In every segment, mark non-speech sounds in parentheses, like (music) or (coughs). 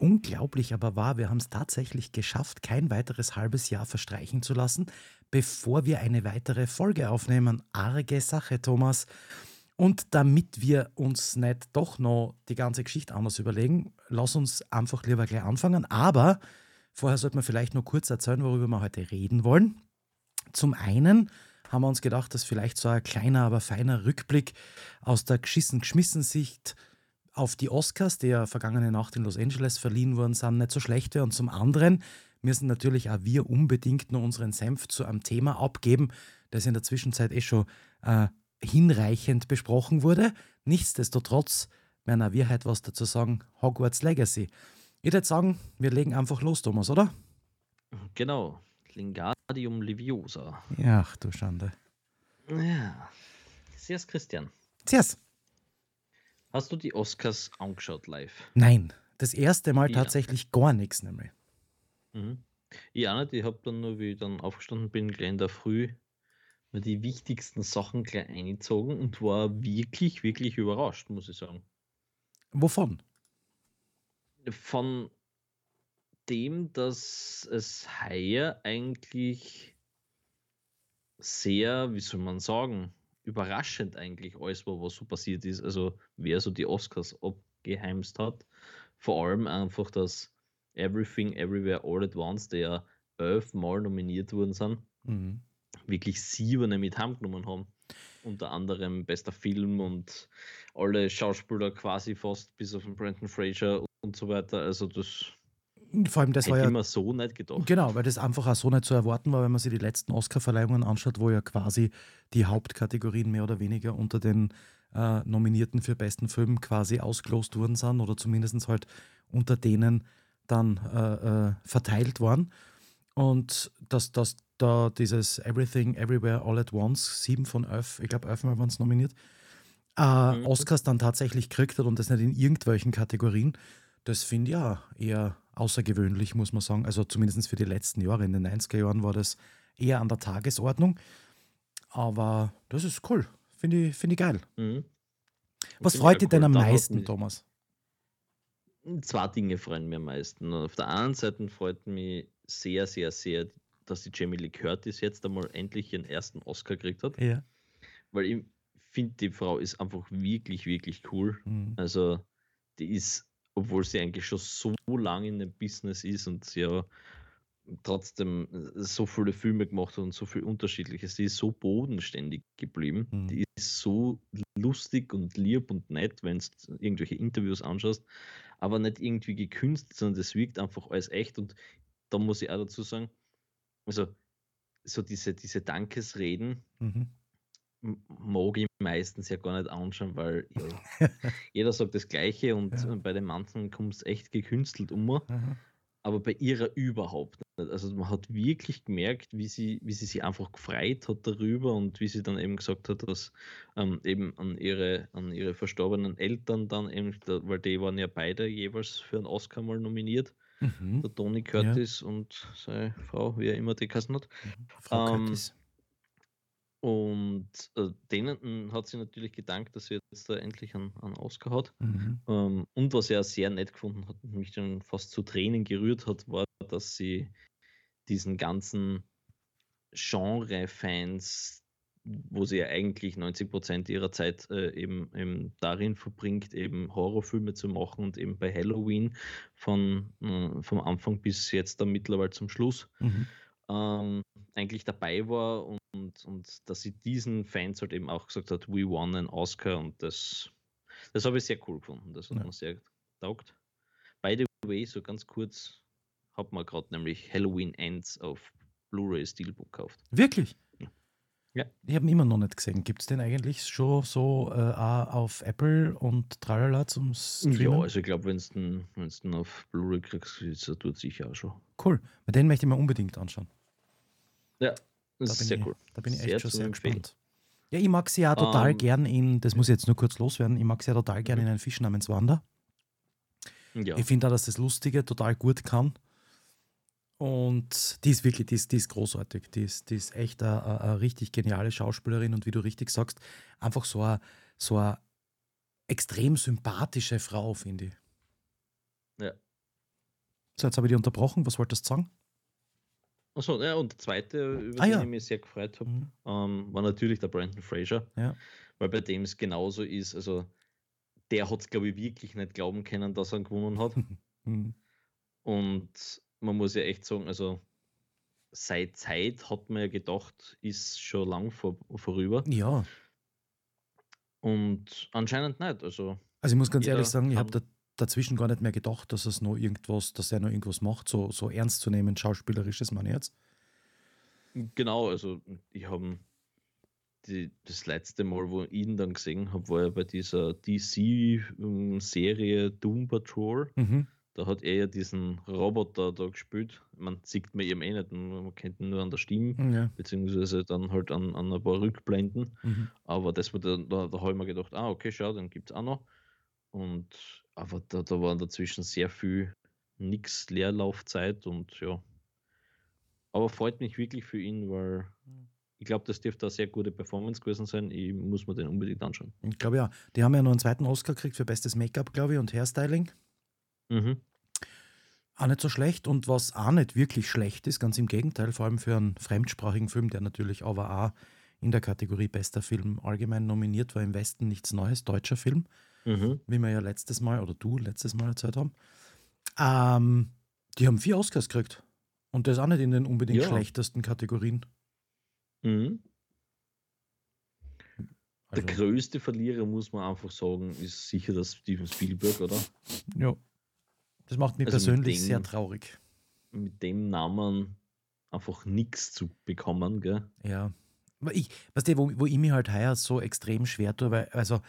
unglaublich aber wahr, wir haben es tatsächlich geschafft, kein weiteres halbes Jahr verstreichen zu lassen, bevor wir eine weitere Folge aufnehmen. Arge Sache, Thomas. Und damit wir uns nicht doch noch die ganze Geschichte anders überlegen, lass uns einfach lieber gleich anfangen. Aber vorher sollte man vielleicht noch kurz erzählen, worüber wir heute reden wollen. Zum einen haben wir uns gedacht, dass vielleicht so ein kleiner, aber feiner Rückblick aus der geschissen-geschmissen-Sicht auf die Oscars, die ja vergangene Nacht in Los Angeles verliehen worden sind, nicht so schlecht wäre. Und zum anderen müssen natürlich auch wir unbedingt nur unseren Senf zu einem Thema abgeben, das in der Zwischenzeit eh schon äh, hinreichend besprochen wurde. Nichtsdestotrotz werden wir heute was dazu sagen, Hogwarts Legacy. Ich würde sagen, wir legen einfach los, Thomas, oder? Genau, Lingadium Leviosa. Ach du Schande. Ja, Servus Christian. Servus. Hast du die Oscars angeschaut live? Nein, das erste Mal Ja. tatsächlich gar nichts nämlich. Mhm. Ich auch nicht, ich habe dann nur, wie ich dann aufgestanden bin, gleich in der Früh, mir die wichtigsten Sachen gleich eingezogen und war wirklich, wirklich überrascht, muss ich sagen. Wovon? Von dem, dass es heuer eigentlich sehr, wie soll man sagen, überraschend eigentlich alles war, was so passiert ist. Also wer so die Oscars abgeheimst hat. Vor allem einfach, dass Everything Everywhere All at Once, der elfmal nominiert worden sind, Mhm. wirklich sieben mit heimgenommen haben. Unter anderem bester Film und alle Schauspieler quasi fast, bis auf den Brandon Fraser und so weiter. Also das Vor allem, das war hätte ja ich mir so nicht gedacht. Genau, weil das einfach auch so nicht zu erwarten war, wenn man sich die letzten Oscar-Verleihungen anschaut, wo ja quasi die Hauptkategorien mehr oder weniger unter den äh, Nominierten für besten Film quasi ausgelost worden sind oder zumindest halt unter denen dann äh, äh, verteilt waren. Und dass, dass da dieses Everything, Everywhere, All at Once, sieben von elf, ich glaube elfmal waren es nominiert, äh, Mhm. Oscars dann tatsächlich gekriegt hat und das nicht in irgendwelchen Kategorien, das finde ich ja eher außergewöhnlich, muss man sagen. Also zumindest für die letzten Jahre. In den 90er Jahren war das eher an der Tagesordnung. Aber das ist cool. Finde ich, finde ich geil. Mhm. Was freut dich denn cool. am Da meisten, Thomas? Zwei Dinge freuen mich am meisten. Auf der einen Seite freut mich sehr, sehr, sehr, dass die Jamie Lee Curtis jetzt einmal endlich ihren ersten Oscar gekriegt hat. Ja. Weil ich finde, die Frau ist einfach wirklich, wirklich cool. Mhm. Also, die ist, obwohl sie eigentlich schon so lange in dem Business ist und sie ja trotzdem so viele Filme gemacht hat und so viel Unterschiedliches, die ist so bodenständig geblieben. Mhm. Die ist so lustig und lieb und nett, wenn du irgendwelche Interviews anschaust, aber nicht irgendwie gekünstelt, sondern das wirkt einfach alles echt. Und da muss ich auch dazu sagen, also so diese, diese Dankesreden, Mhm. Mag ich meistens ja gar nicht anschauen, weil ja, (laughs) jeder sagt das Gleiche und Ja. bei den manchen kommt es echt gekünstelt um, Aha. aber bei ihrer überhaupt nicht. Also man hat wirklich gemerkt, wie sie, wie sie sich einfach gefreut hat darüber und wie sie dann eben gesagt hat, dass ähm, eben an ihre, an ihre verstorbenen Eltern dann eben, weil die waren ja beide jeweils für einen Oscar mal nominiert, Mhm. der Tony Curtis und seine Frau, wie er immer die Kassen hat. Frau Ähm, Curtis. Und äh, denen hat sie natürlich gedankt, dass sie jetzt da endlich einen, einen Oscar hat. Mhm. Ähm, und was er sehr nett gefunden hat und mich dann fast zu Tränen gerührt hat, war, dass sie diesen ganzen Genre-Fans, wo sie ja eigentlich 90% ihrer Zeit äh, eben, eben darin verbringt, eben Horrorfilme zu machen und eben bei Halloween von, äh, vom Anfang bis jetzt dann mittlerweile zum Schluss Mhm. ähm, eigentlich dabei war und, und dass sie diesen Fans halt eben auch gesagt hat, we won an Oscar und das, das habe ich sehr cool gefunden. Das hat Ja. mir sehr taugt. By the way, so ganz kurz, hat man gerade nämlich Halloween Ends auf Blu-ray Steelbook gekauft. Wirklich? Ja. Ich habe ihn immer noch nicht gesehen. Gibt es den eigentlich schon so äh, auf Apple und tralala zum Streamen? Ja, also ich glaube, wenn du den, wenn's den auf Blu-ray kriegst, ist er tut sicher auch schon. Cool. Bei den möchte ich mir unbedingt anschauen. Ja, Da das ist bin, sehr ich, cool. da bin ich Sehr echt schon sehr gespannt. Ja, ich mag sie ja total Ähm, gern in, das muss ich jetzt nur kurz loswerden, ich mag sie ja total gern Mhm. in einen Fisch namens Wanda. Ja, Ich finde auch, dass das Lustige total gut kann. Und die ist wirklich, die ist, die ist großartig. Die ist, die ist echt eine, eine, eine richtig geniale Schauspielerin und wie du richtig sagst, einfach so eine, so eine extrem sympathische Frau, finde ich. ja. So, jetzt habe ich dich unterbrochen. Was wolltest du sagen? Achso, ja, und der zweite, über Ah, den ja. ich mich sehr gefreut habe, Mhm. ähm, war natürlich der Brandon Fraser, Ja. weil bei dem es genauso ist. Also, der hat es, glaube ich, wirklich nicht glauben können, dass er gewonnen hat. (laughs) Mhm. Und man muss ja echt sagen, also seit Zeit hat man ja gedacht, ist schon lang vor, vorüber. Ja, Und anscheinend nicht. Also, also ich muss ganz ehrlich sagen, ich habe da, dazwischen gar nicht mehr gedacht, dass es noch irgendwas, dass er noch irgendwas macht, so, so ernst zu nehmen, schauspielerisches ich jetzt. genau, also ich habe die, das letzte Mal, wo ich ihn dann gesehen habe, war ja bei dieser DC-Serie Doom Patrol. Mhm. Da hat er ja diesen Roboter da gespielt. Man sieht mir eben eh nicht, man kennt ihn nur an der Stimme, Ja. beziehungsweise dann halt an, an ein paar Rückblenden. Mhm. Aber das dann, da, da habe ich mir gedacht, ah, okay, schau, dann gibt es auch noch. Und aber da, da waren dazwischen sehr viel nix Leerlaufzeit und ja. Aber freut mich wirklich für ihn, weil ich glaube, das dürfte eine sehr gute Performance gewesen sein. Ich muss mir den unbedingt anschauen. Ich glaube ja. Die haben ja noch einen zweiten Oscar gekriegt für bestes Make-up, glaube ich, und Hairstyling. Mhm. Auch nicht so schlecht. Und was auch nicht wirklich schlecht ist, ganz im Gegenteil, vor allem für einen fremdsprachigen Film, der natürlich aber auch in der Kategorie bester Film allgemein nominiert war, im Westen nichts Neues, deutscher Film, Mhm. wie wir ja letztes Mal oder du letztes Mal erzählt haben. Ähm, die haben vier Oscars gekriegt. Und das auch nicht in den unbedingt Ja. schlechtesten Kategorien. Mhm. Der Also, größte Verlierer, muss man einfach sagen, ist sicher das Steven Spielberg, oder? ja. Das macht mich Also persönlich dem- sehr traurig. Mit dem Namen einfach nichts zu bekommen, gell? Ja. Ich, weißt du, wo, wo ich mich halt heuer so extrem schwer tue, weil, also,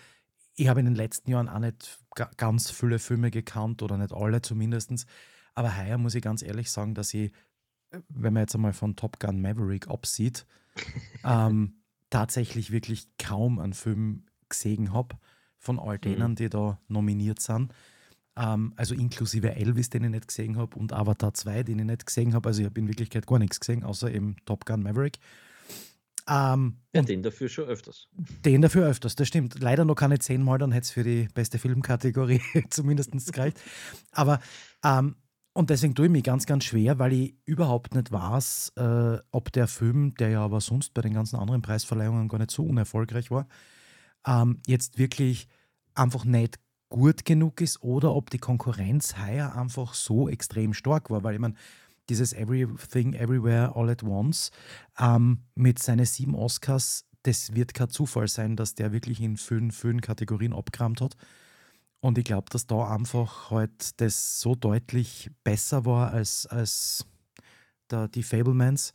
ich habe in den letzten Jahren auch nicht ga, ganz viele Filme gekannt oder nicht alle zumindest. Aber heuer muss ich ganz ehrlich sagen, dass ich, äh, wenn man jetzt einmal von Top Gun Maverick absieht, (laughs) ähm, tatsächlich wirklich kaum einen Film gesehen habe von all denen, die da nominiert sind. Ähm, also inklusive Elvis, den ich nicht gesehen habe, und Avatar 2, den ich nicht gesehen habe. Also ich habe in Wirklichkeit gar nichts gesehen, außer eben Top Gun Maverick. Ähm, Ja, und den dafür schon öfters. den dafür öfters, das stimmt. Leider noch keine zehnmal, dann hätte es für die beste Filmkategorie (laughs) zumindest gereicht. Aber, ähm, und deswegen tue ich mich ganz, ganz schwer, weil ich überhaupt nicht weiß, äh, ob der Film, der ja aber sonst bei den ganzen anderen Preisverleihungen gar nicht so unerfolgreich war, ähm, jetzt wirklich einfach nicht gut genug ist oder ob die Konkurrenz heuer einfach so extrem stark war. Weil ich meine, dieses Everything, Everywhere, All at Once ähm, mit seinen sieben Oscars, das wird kein Zufall sein, dass der wirklich in vielen, vielen Kategorien abgerammt hat. Und ich glaube, dass da einfach halt das so deutlich besser war als, als der, die Fablemans,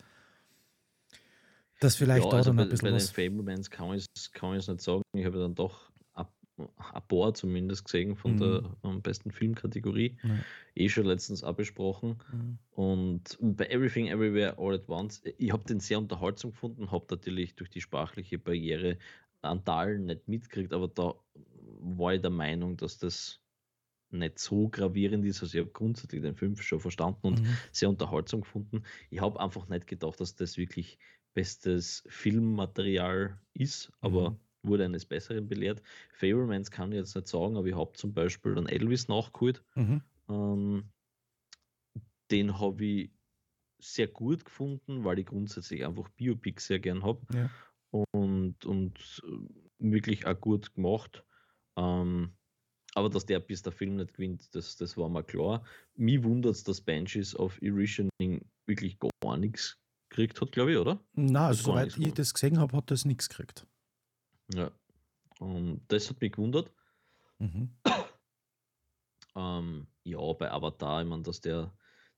dass vielleicht ja, da also dann bei, ein bei bisschen den was. Fablemans kann ich es nicht sagen. Ich habe dann doch ein paar zumindest gesehen von Mhm. der ähm, besten Filmkategorie. Ja. Eh schon letztens auch besprochen. Mhm. Und bei Everything Everywhere All at Once, ich habe den sehr unterhaltsam gefunden, habe natürlich durch die sprachliche Barriere an Teilen nicht mitgekriegt, aber da war ich der Meinung, dass das nicht so gravierend ist. Also ich habe grundsätzlich den Film schon verstanden und Mhm. sehr unterhaltsam gefunden. Ich habe einfach nicht gedacht, dass das wirklich bestes Filmmaterial ist, aber Mhm. Wurde eines Besseren belehrt. Fablemans kann ich jetzt nicht sagen, aber ich habe zum Beispiel dann Elvis nachgeholt. Mhm. Ähm, den habe ich sehr gut gefunden, weil ich grundsätzlich einfach Biopics sehr gern habe Ja. und, und äh, wirklich auch gut gemacht. Ähm, aber dass der bis der Film nicht gewinnt, das, das war mir klar. Mich wundert es, dass Banshees of Irishening wirklich gar nichts gekriegt hat, glaube ich, oder? Na, also war soweit ich das gesehen habe, hat das nichts gekriegt. Ja. Und das hat mich gewundert. Mhm. Ähm, ja, bei Avatar, ich meine, dass der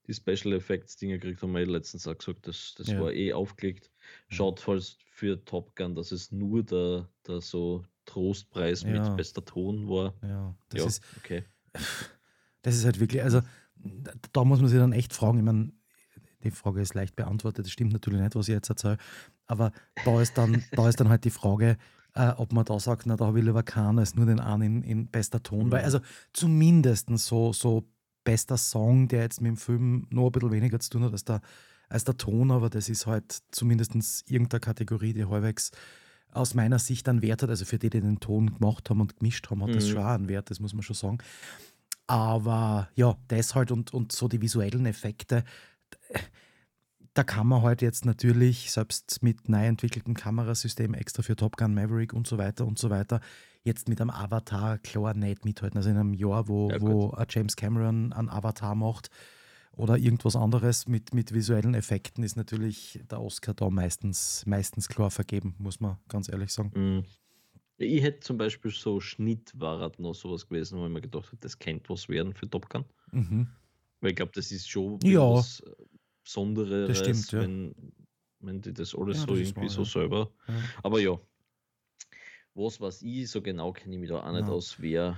die Special Effects Dinge kriegt, haben wir letztens auch gesagt, das, das Ja. war eh aufgelegt. Schaut falls für Top Gun, dass es nur der, der so Trostpreis Ja. mit bester Ton war. Ja, das ja, ist, okay. Das ist halt wirklich, also da, da muss man sich dann echt fragen. Ich meine, die Frage ist leicht beantwortet, das stimmt natürlich nicht, was ich jetzt erzähle. Aber da ist dann, da ist dann halt die Frage, äh, ob man da sagt, na, da habe ich lieber keinen als nur den einen in, in bester Ton. Weil, Mhm. also zumindest so, so bester Song, der jetzt mit dem Film nur ein bisschen weniger zu tun hat als der, als der Ton, aber das ist halt zumindest irgendeine Kategorie, die halbwegs aus meiner Sicht einen Wert hat. Also für die, die den Ton gemacht haben und gemischt haben, hat das Mhm. schon auch einen Wert, das muss man schon sagen. Aber ja, das halt und, und so die visuellen Effekte, da kann man halt jetzt natürlich, selbst mit neu entwickeltem Kamerasystem extra für Top Gun Maverick und so weiter und so weiter, jetzt mit einem Avatar klar nicht mithalten. Also in einem Jahr, wo, Ja, wo ein James Cameron einen Avatar macht oder irgendwas anderes mit, mit visuellen Effekten, ist natürlich der Oscar da meistens, meistens klar vergeben, muss man ganz ehrlich sagen. Mhm. Ich hätte zum Beispiel so Schnitt war halt noch sowas gewesen, wo ich mir gedacht habe, das könnte was werden für Top Gun. Mhm. Weil ich glaube, das ist schon Ja. was Besonderes, Das stimmt, ja. wenn, wenn die das alles Ja, so das irgendwie wahr, so ja. selber. Ja. Aber ja, was weiß ich, so genau kenne ich mich da auch nicht Ja. aus, wer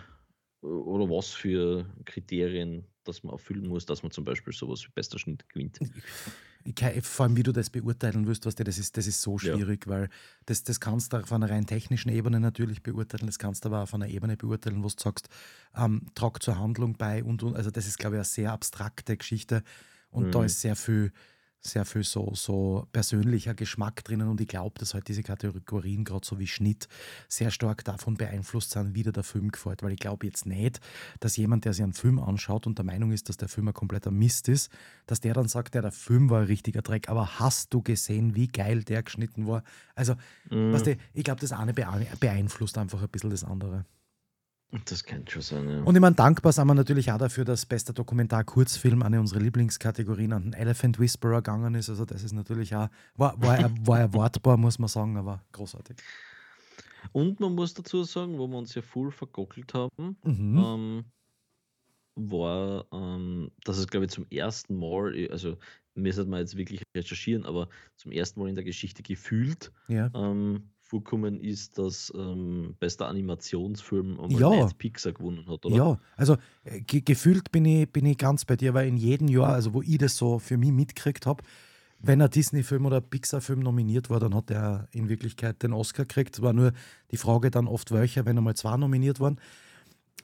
oder was für Kriterien, dass man erfüllen muss, dass man zum Beispiel sowas wie bester Schnitt gewinnt. Kann, vor allem, wie du das beurteilen wirst, was das ist, das ist so Ja. schwierig, weil das, das kannst du auf einer rein technischen Ebene natürlich beurteilen, das kannst du aber auf einer Ebene beurteilen, wo du sagst, ähm, trag zur Handlung bei und, und also das ist, glaube ich, eine sehr abstrakte Geschichte und da Mhm. ist sehr viel, sehr viel so, so persönlicher Geschmack drinnen und ich glaube, dass halt diese Kategorien, gerade so wie Schnitt, sehr stark davon beeinflusst sind, wie dir der Film gefällt, weil ich glaube jetzt nicht, dass jemand, der sich einen Film anschaut und der Meinung ist, dass der Film ein kompletter Mist ist, dass der dann sagt, ja, der Film war ein richtiger Dreck, aber hast du gesehen, wie geil der geschnitten war? Also, Mhm. weißt du, ich glaube, das eine beein- beeinflusst einfach ein bisschen das andere. Das könnte schon sein, ja. Und ich meine, dankbar sind wir natürlich auch dafür, dass bester Dokumentar-Kurzfilm eine unserer Lieblingskategorien an den Elephant Whisperer gegangen ist. Also, das ist natürlich auch, war, war, war erwartbar, muss man sagen, aber großartig. Und man muss dazu sagen, wo wir uns ja voll vergockelt haben, Mhm. ähm, war, ähm, dass es, glaube ich, zum ersten Mal, also müssen wir jetzt wirklich recherchieren, aber zum ersten Mal in der Geschichte gefühlt Ja. ähm, vorkommen ist, dass ähm, bester Animationsfilm einmal Ja. Pixar gewonnen hat, oder? Ja, also äh, ge gefühlt bin ich, bin ich ganz bei dir, weil in jedem Jahr, also wo ich das so für mich mitgekriegt habe, wenn ein Disney-Film oder ein Pixar-Film nominiert war, dann hat er in Wirklichkeit den Oscar gekriegt. War nur die Frage dann oft welcher, wenn einmal zwei nominiert waren.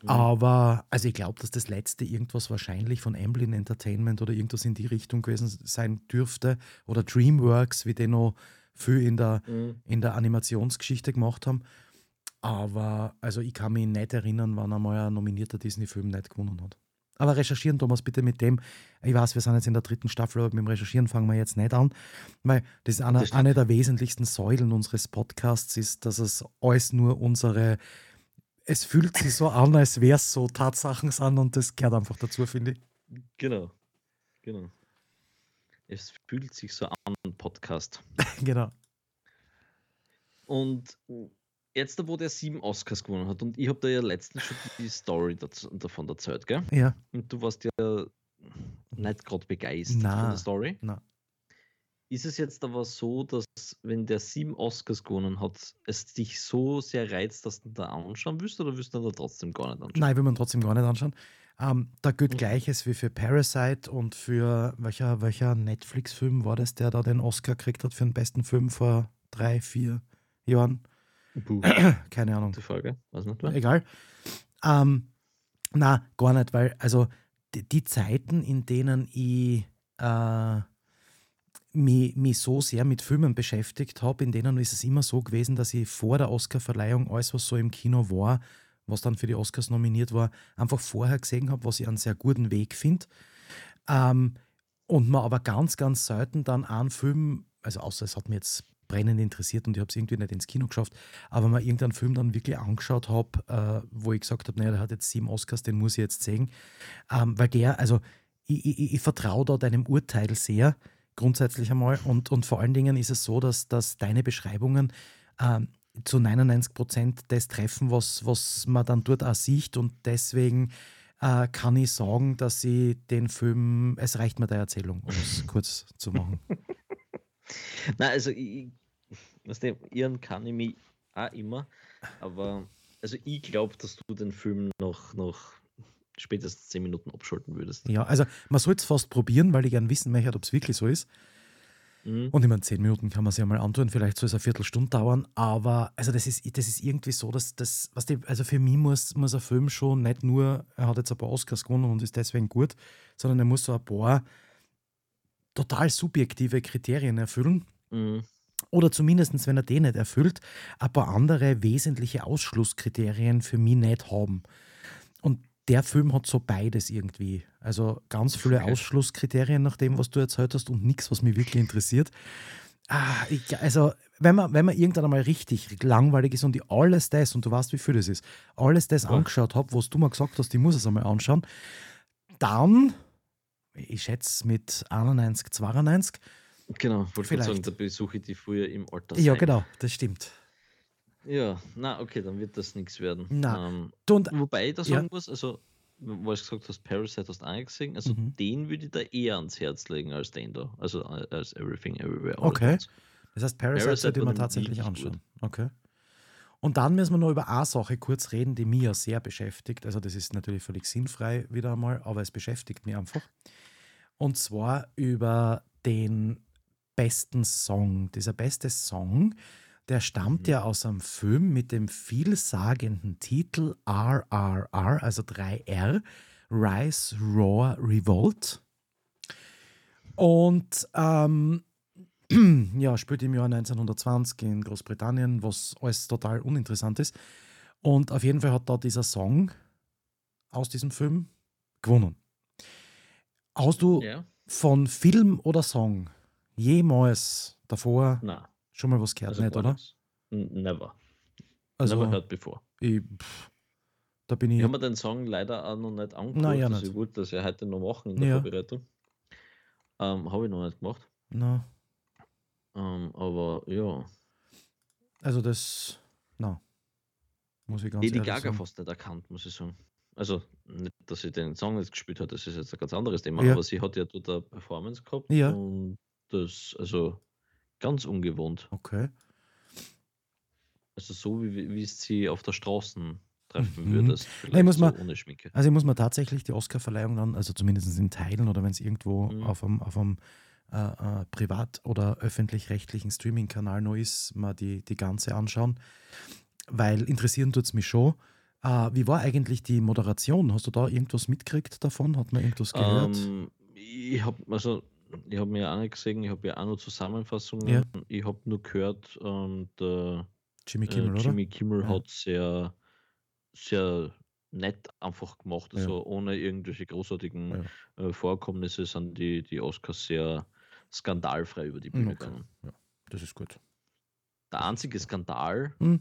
Mhm. Aber also ich glaube, dass das letzte irgendwas wahrscheinlich von Amblin Entertainment oder irgendwas in die Richtung gewesen sein dürfte. Oder DreamWorks, wie die noch viel in der, Mhm. in der Animationsgeschichte gemacht haben. Aber also ich kann mich nicht erinnern, wann einmal ein nominierter Disney-Film nicht gewonnen hat. Aber recherchieren, Thomas, bitte mit dem. Ich weiß, wir sind jetzt in der dritten Staffel, aber mit dem Recherchieren fangen wir jetzt nicht an. Weil das ist eine, Das eine der wesentlichsten Säulen unseres Podcasts, ist, dass es alles nur unsere. Es fühlt sich so an, als wäre es so Tatsachen sind und das gehört einfach dazu, finde ich. Genau. Genau. Es fühlt sich so an, Podcast. (laughs) genau. Und jetzt, wo der sieben Oscars gewonnen hat, und ich habe da ja letztens schon die Story dazu, davon erzählt, gell? Ja, Und du warst ja nicht gerade begeistert von Na. der Story. na. Ist es jetzt aber so, dass wenn der sieben Oscars gewonnen hat, es dich so sehr reizt, dass du da anschauen willst oder willst du da trotzdem gar nicht anschauen? Nein, will man trotzdem gar nicht anschauen. Ähm, da gilt Mhm. Gleiches wie für Parasite und für welcher, welcher Netflix-Film war das, der da den Oscar gekriegt hat für den besten Film vor drei, vier Jahren? Puh, (coughs) Keine Ahnung. gute Frage. Weiß nicht mehr. Egal. Ähm, na, gar nicht, weil also die, die Zeiten, in denen ich äh, mich, mich so sehr mit Filmen beschäftigt habe, in denen ist es immer so gewesen, dass ich vor der Oscarverleihung alles, was so im Kino war, was dann für die Oscars nominiert war, einfach vorher gesehen habe, was ich einen sehr guten Weg finde. Ähm, und man aber ganz, ganz selten dann einen Film, also außer es hat mich jetzt brennend interessiert und ich habe es irgendwie nicht ins Kino geschafft, aber mal irgendeinen Film dann wirklich angeschaut habe, äh, wo ich gesagt habe, naja, der hat jetzt sieben Oscars, den muss ich jetzt sehen. Ähm, weil der, also ich, ich, ich vertraue da deinem Urteil sehr, grundsätzlich einmal. Und, und vor allen Dingen ist es so, dass, dass deine Beschreibungen ähm, zu 99 Prozent das treffen, was, was man dann dort auch sieht. Und deswegen äh, kann ich sagen, dass ich den Film, es reicht mir der Erzählung, um es (laughs) kurz zu machen. (laughs) Nein, also ich, du, irren kann ich mich auch immer, aber also ich glaube, dass du den Film noch, noch spätestens 10 Minuten abschalten würdest. Ja, also man soll es fast probieren, weil ich gern wissen möchte, ob es wirklich so ist. Mhm. Und ich meine, zehn Minuten kann man sich ja mal antun, vielleicht soll es eine Viertelstunde dauern, aber also das ist, das ist irgendwie so, dass das, was die, also für mich muss, muss ein Film schon nicht nur, er hat jetzt ein paar Oscars gewonnen und ist deswegen gut, sondern er muss so ein paar total subjektive Kriterien erfüllen. Mhm. Oder zumindest, wenn er den nicht erfüllt, ein paar andere wesentliche Ausschlusskriterien für mich nicht haben. Und der Film hat so beides irgendwie. Also ganz viele. Ausschlusskriterien nach dem, was du erzählt hast und nichts, was mich wirklich interessiert. Ah, ich, also, wenn man, wenn man irgendwann einmal richtig langweilig ist und ich alles das, und du weißt, wie viel das ist, alles das Ja. angeschaut habe, was du mal gesagt hast, ich muss es einmal anschauen, dann, ich schätze mit 91, 92, Genau, wollte gerade sagen, Vielleicht. da besuche ich die früher im Alter. ja genau, das stimmt. Ja, na, okay, dann wird das nichts werden. Na, Ähm, und, wobei ich da ja, sagen muss, also, weil du gesagt hast, Parasite hast du auch gesehen, also mhm. den würde ich da eher ans Herz legen als den da. Also äh, als Everything Everywhere All okay. Das heißt, Parasite Parasite sollte man tatsächlich wirklich gut. anschauen. Okay. Und dann müssen wir noch über eine Sache kurz reden, die mich ja sehr beschäftigt. Also, das ist natürlich völlig sinnfrei wieder einmal, aber es beschäftigt mich einfach. Und zwar über den besten Song. Dieser beste Song, der stammt Mhm. ja aus einem Film mit dem vielsagenden Titel RRR, also 3R, Rise, Roar, Revolt. Und ähm, (clears throat) ja, spielt im Jahr 1920 in Großbritannien, was alles total uninteressant ist. Und auf jeden Fall hat da dieser Song aus diesem Film gewonnen. Hast du Ja, von Film oder Song jemals davor na, schon mal was gehört, also nicht, oder? nichts. Never. Never Also, heard before. ich, pff, da bin Ich ich. habe mir den Song leider auch noch nicht Nein, angehört. ja Also nicht. ich wollte das ja heute noch machen in der Ja, Vorbereitung. Ähm, habe ich noch nicht gemacht. na, Ähm, aber ja, also das, na, muss ich ganz Lady Gaga sagen. fast nicht erkannt, muss ich sagen. Also nicht, dass sie den Song nicht gespielt hat, das ist jetzt ein ganz anderes Thema, Ja, aber sie hat ja dort eine Performance gehabt ja, und das, also ganz ungewohnt. okay. Also so wie, wie es sie auf der Straße treffen Mhm. würdest, Nein, ich muss so mal, ohne Schminke. also ich muss mal tatsächlich die Oscar-Verleihung dann, also zumindest in Teilen oder wenn es irgendwo Mhm. auf einem, auf einem äh, äh, privat- oder öffentlich-rechtlichen Streaming-Kanal noch ist, mal die, die ganze anschauen, weil interessieren tut es mich schon. Äh, wie war eigentlich die Moderation? Hast du da irgendwas mitgekriegt davon? Hat man irgendwas gehört? Ähm, ich habe also ich habe mir ja auch nicht gesehen, ich habe ja auch nur Ja, Zusammenfassungen. Ich habe nur gehört, ähm, der Jimmy äh, Kimmel, oder? Jimmy Kimmel Ja. hat sehr, sehr nett einfach gemacht. Ja, Also ohne irgendwelche großartigen ja. äh, Vorkommnisse sind die, die Oscars sehr skandalfrei über die Bühne Okay, gegangen. ja, das ist gut. Der einzige Skandal, Hm.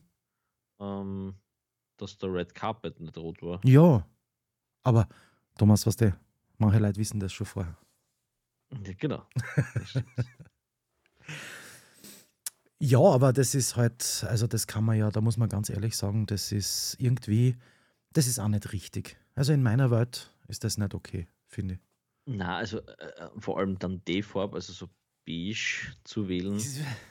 ähm, dass der Red Carpet nicht rot war. Ja, aber Thomas, was du, manche Leute wissen das schon vorher. Ja, genau. (laughs) Ja, aber das ist halt, also das kann man ja, da muss man ganz ehrlich sagen, das ist irgendwie, das ist auch nicht richtig. Also in meiner Welt ist das nicht okay, finde ich. Na, also äh, vor allem dann die Farbe, also so beige zu wählen,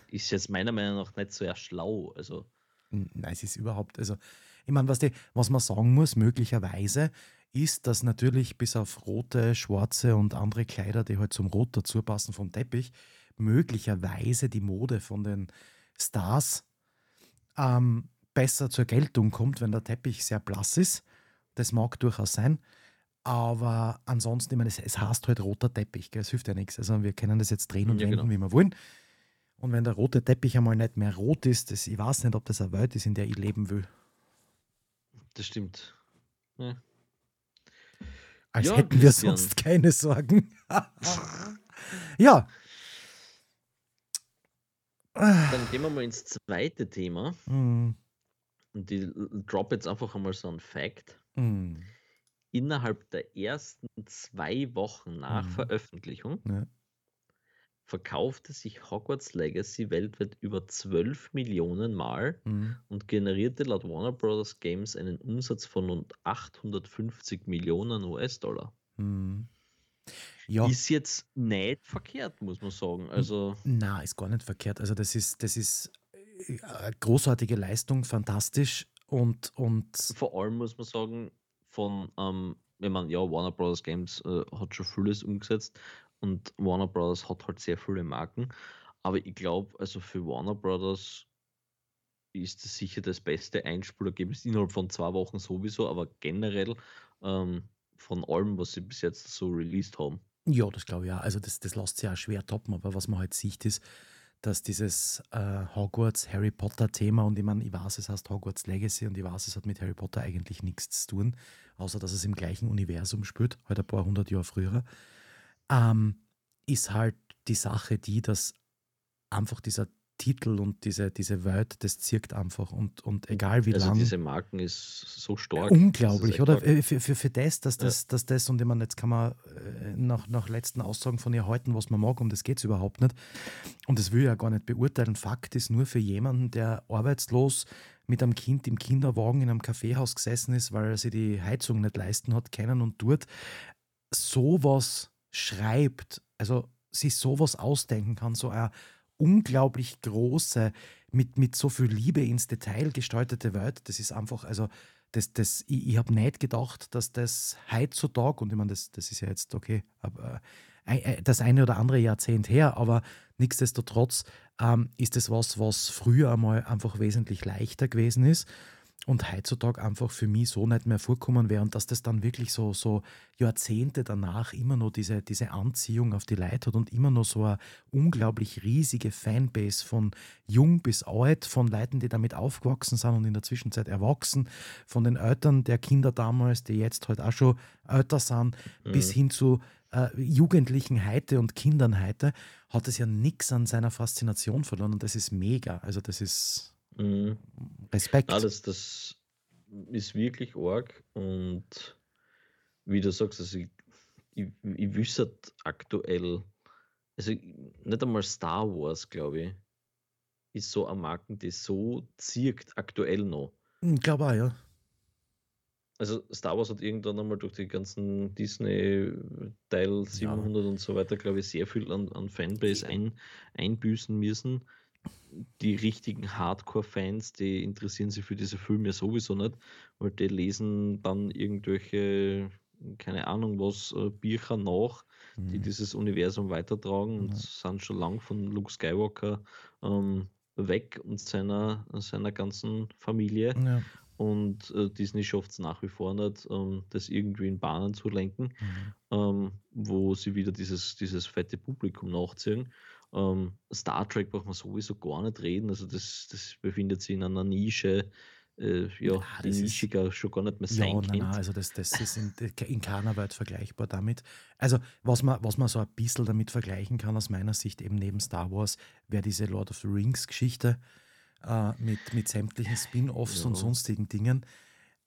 ist- jetzt meiner Meinung nach nicht so schlau. Also, Nein, es ist überhaupt, also ich meine, was, die, was man sagen muss, möglicherweise, ist, dass natürlich bis auf rote, schwarze und andere Kleider, die halt zum Rot dazu passen vom Teppich, möglicherweise die Mode von den Stars ähm, besser zur Geltung kommt, wenn der Teppich sehr blass ist. Das mag durchaus sein. Aber ansonsten, ich meine, es, es heißt halt roter Teppich, gell? es hilft ja nichts. Also wir können das jetzt drehen und ja, wenden, genau. wie wir wollen. Und wenn der rote Teppich einmal nicht mehr rot ist, das, ich weiß nicht, ob das eine Welt ist, in der ich leben will. das stimmt. Ja, Als ja hätten wir Christian. sonst keine Sorgen. (laughs) ja. Dann gehen wir mal ins zweite Thema. Hm, Und die drop jetzt einfach einmal so ein Fact. hm, Innerhalb der ersten zwei Wochen nach Mhm. Veröffentlichung ja. Verkaufte sich Hogwarts Legacy weltweit über 12 Millionen Mal hm. und generierte laut Warner Bros. Games einen Umsatz von rund 850 Millionen US-Dollar. Hm. Ja, Ist jetzt nicht verkehrt, muss man sagen. Also, na, ist gar nicht verkehrt. Also das ist, das ist äh, eine großartige Leistung, fantastisch und, und vor allem muss man sagen, von, ähm, wenn man, ja, Warner Bros. Games äh, hat schon vieles umgesetzt und Warner Bros. hat halt sehr viele Marken. Aber ich glaube, also für Warner Bros. ist das sicher das beste Einspielergebnis innerhalb von zwei Wochen sowieso, aber generell ähm, von allem, was sie bis jetzt so released haben. ja, das glaube ich ja. Also das, das lässt sich auch schwer toppen, aber was man halt sieht, ist, dass dieses äh, Hogwarts Harry Potter Thema und ich meine, ich weiß, es heißt Hogwarts Legacy und ich weiß, es hat mit Harry Potter eigentlich nichts zu tun, außer dass es im gleichen Universum spielt, halt ein paar hundert Jahre früher, ähm, ist halt die Sache die, dass einfach dieser Titel und diese, diese Welt, das zirkt einfach und, und egal wie also lang. diese Marken ist so stark. Unglaublich, oder? Stark. Für, für, für das, dass das, ja. dass das, und ich meine, jetzt kann man äh, nach, nach letzten Aussagen von ihr halten, was man mag, um das geht es überhaupt nicht. Und das will ich ja gar nicht beurteilen. Fakt ist nur für jemanden, der arbeitslos mit einem Kind im Kinderwagen in einem Kaffeehaus gesessen ist, weil er sich die Heizung nicht leisten hat, kennen und tut, sowas schreibt, also sich sowas ausdenken kann, so ein unglaublich große, mit, mit so viel Liebe ins Detail gestaltete Welt. Das ist einfach, also das, das, ich, ich habe nicht gedacht, dass das heutzutage, und ich meine, das, das ist ja jetzt okay, aber, äh, das eine oder andere Jahrzehnt her, aber nichtsdestotrotz ähm, ist das was, was früher einmal einfach wesentlich leichter gewesen ist und heutzutage einfach für mich so nicht mehr vorkommen wäre und dass das dann wirklich so, so Jahrzehnte danach immer noch diese, diese Anziehung auf die Leute hat und immer noch so eine unglaublich riesige Fanbase von jung bis alt, von Leuten, die damit aufgewachsen sind und in der Zwischenzeit erwachsen, von den Eltern der Kinder damals, die jetzt halt auch schon älter sind, mhm. bis hin zu äh, Jugendlichen heute und Kindern heute, hat es ja nichts an seiner Faszination verloren und das ist mega. Also das ist Mhm. Respekt. Ja, das, ist wirklich arg und wie du sagst, also ich, ich, ich wüsste aktuell, also nicht einmal Star Wars, glaube ich, ist so ein Marken, die so zirkt aktuell noch. Ich hm, glaube auch, ja. Also Star Wars hat irgendwann einmal durch die ganzen Disney-Teil 700 ja. und so weiter, glaube ich, sehr viel an, an Fanbase ein, einbüßen müssen die richtigen Hardcore-Fans, die interessieren sich für diese Filme sowieso nicht, weil die lesen dann irgendwelche, keine Ahnung was, äh, Bücher nach, mhm. die dieses Universum weitertragen und sind schon lang von Luke Skywalker ähm, weg und seiner, seiner ganzen Familie. Ja. Und äh, Disney schafft es nach wie vor nicht, ähm, das irgendwie in Bahnen zu lenken, mhm. ähm, wo sie wieder dieses, dieses fette Publikum nachziehen. Ähm, Star Trek braucht man sowieso gar nicht reden. Also das, das befindet sich in einer Nische, äh, ja, ja die nischiger schon gar nicht mehr sein ja, nein, nein, also das, das ist in, in keiner Welt vergleichbar damit. Also was man, was man so ein bisschen damit vergleichen kann aus meiner Sicht eben neben Star Wars, wäre diese Lord of the Rings Geschichte äh, mit, mit sämtlichen Spin-Offs ja. und sonstigen Dingen.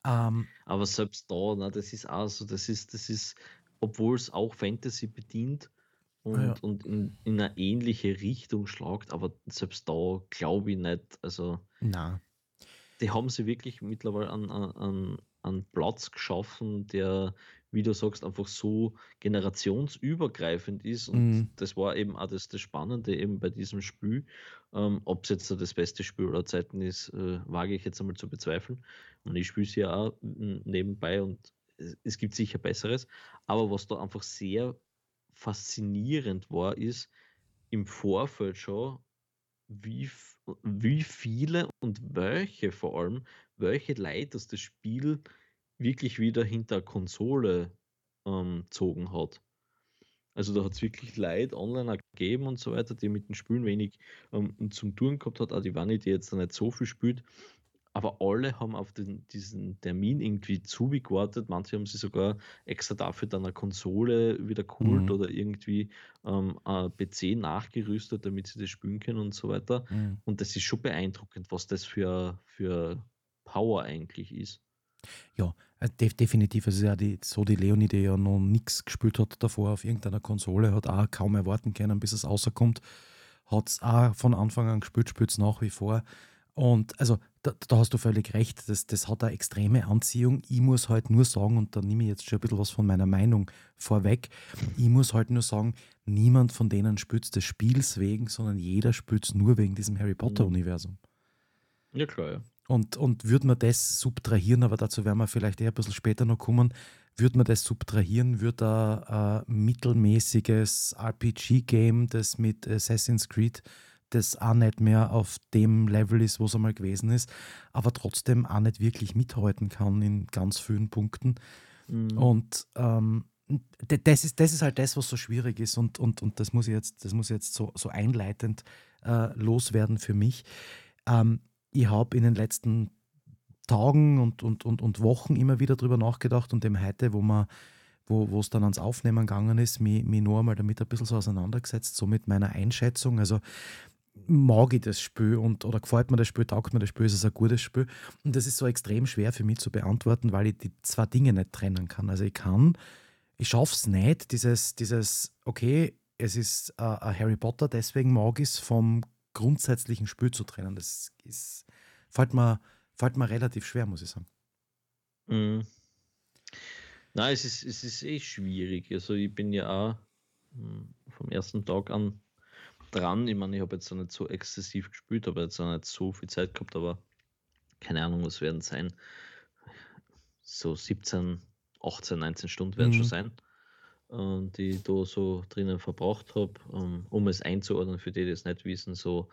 Ähm, Aber selbst da, na, das ist auch so, das ist, das ist, obwohl es auch Fantasy bedient, und, ja. und in, in eine ähnliche Richtung schlagt, aber selbst da glaube ich nicht. Also, Na. die haben sie wirklich mittlerweile an, an, an Platz geschaffen, der, wie du sagst, einfach so generationsübergreifend ist. Und mhm. das war eben auch das, das Spannende eben bei diesem Spiel. Ähm, Ob es jetzt das beste Spiel aller Zeiten ist, äh, wage ich jetzt einmal zu bezweifeln. Und ich spiele es ja auch nebenbei und es gibt sicher Besseres. Aber was da einfach sehr faszinierend war, ist im Vorfeld schon, wie, wie viele und welche vor allem, welche Leute das das Spiel wirklich wieder hinter Konsole ähm, gezogen hat. Also da hat es wirklich Leute online gegeben und so weiter, die mit den Spielen wenig ähm, zum Tun gehabt hat, auch die Wanni, die jetzt nicht so viel spielt, aber alle haben auf den, diesen Termin irgendwie zugewartet. Manche haben sich sogar extra dafür dann eine Konsole wieder geholt mhm. oder irgendwie ähm, ein PC nachgerüstet, damit sie das spielen können und so weiter. Mhm. Und das ist schon beeindruckend, was das für, für Power eigentlich ist. Ja, äh, de definitiv. Es ist ja die, so die Leonie, die ja noch nichts gespielt hat davor auf irgendeiner Konsole, hat auch kaum erwarten können, bis es rauskommt. Hat es auch von Anfang an gespielt, spielt es nach wie vor. Und also da, da, hast du völlig recht, das, das hat eine extreme Anziehung. Ich muss halt nur sagen, und da nehme ich jetzt schon ein bisschen was von meiner Meinung vorweg, ich muss halt nur sagen, niemand von denen spielt des Spiels wegen, sondern jeder es nur wegen diesem Harry Potter-Universum. Ja, klar, ja. Und, und würde man das subtrahieren, aber dazu werden wir vielleicht eher ein bisschen später noch kommen, würde man das subtrahieren, würde ein, ein mittelmäßiges RPG-Game, das mit Assassin's Creed das auch nicht mehr auf dem Level ist, wo es einmal gewesen ist, aber trotzdem auch nicht wirklich mithalten kann in ganz vielen Punkten. Mhm. Und ähm, das ist, das ist halt das, was so schwierig ist und, und, und das muss ich jetzt, das muss jetzt so, so einleitend äh, loswerden für mich. Ähm, ich habe in den letzten Tagen und, und, und, und Wochen immer wieder darüber nachgedacht und dem heute, wo man wo es dann ans Aufnehmen gegangen ist, mich, mich nur einmal damit ein bisschen so auseinandergesetzt, so mit meiner Einschätzung. Also mag ich das Spiel und oder gefällt mir das Spiel, taugt mir das Spiel, ist es ein gutes Spiel. Und das ist so extrem schwer für mich zu beantworten, weil ich die zwei Dinge nicht trennen kann. Also ich kann, ich schaffe es nicht, dieses, dieses, okay, es ist äh, ein Harry Potter, deswegen mag ich es vom grundsätzlichen Spiel zu trennen. Das ist, fällt, mir, fällt mir relativ schwer, muss ich sagen. Mm. Nein, es ist, es ist eh schwierig. Also ich bin ja auch hm, vom ersten Tag an dran. Ich meine, ich habe jetzt noch nicht so exzessiv gespielt, aber jetzt auch nicht so viel Zeit gehabt, aber keine Ahnung, was werden sein. So 17, 18, 19 Stunden werden mhm. schon sein, äh, die ich da so drinnen verbraucht habe, ähm, um es einzuordnen, für die, die es nicht wissen, so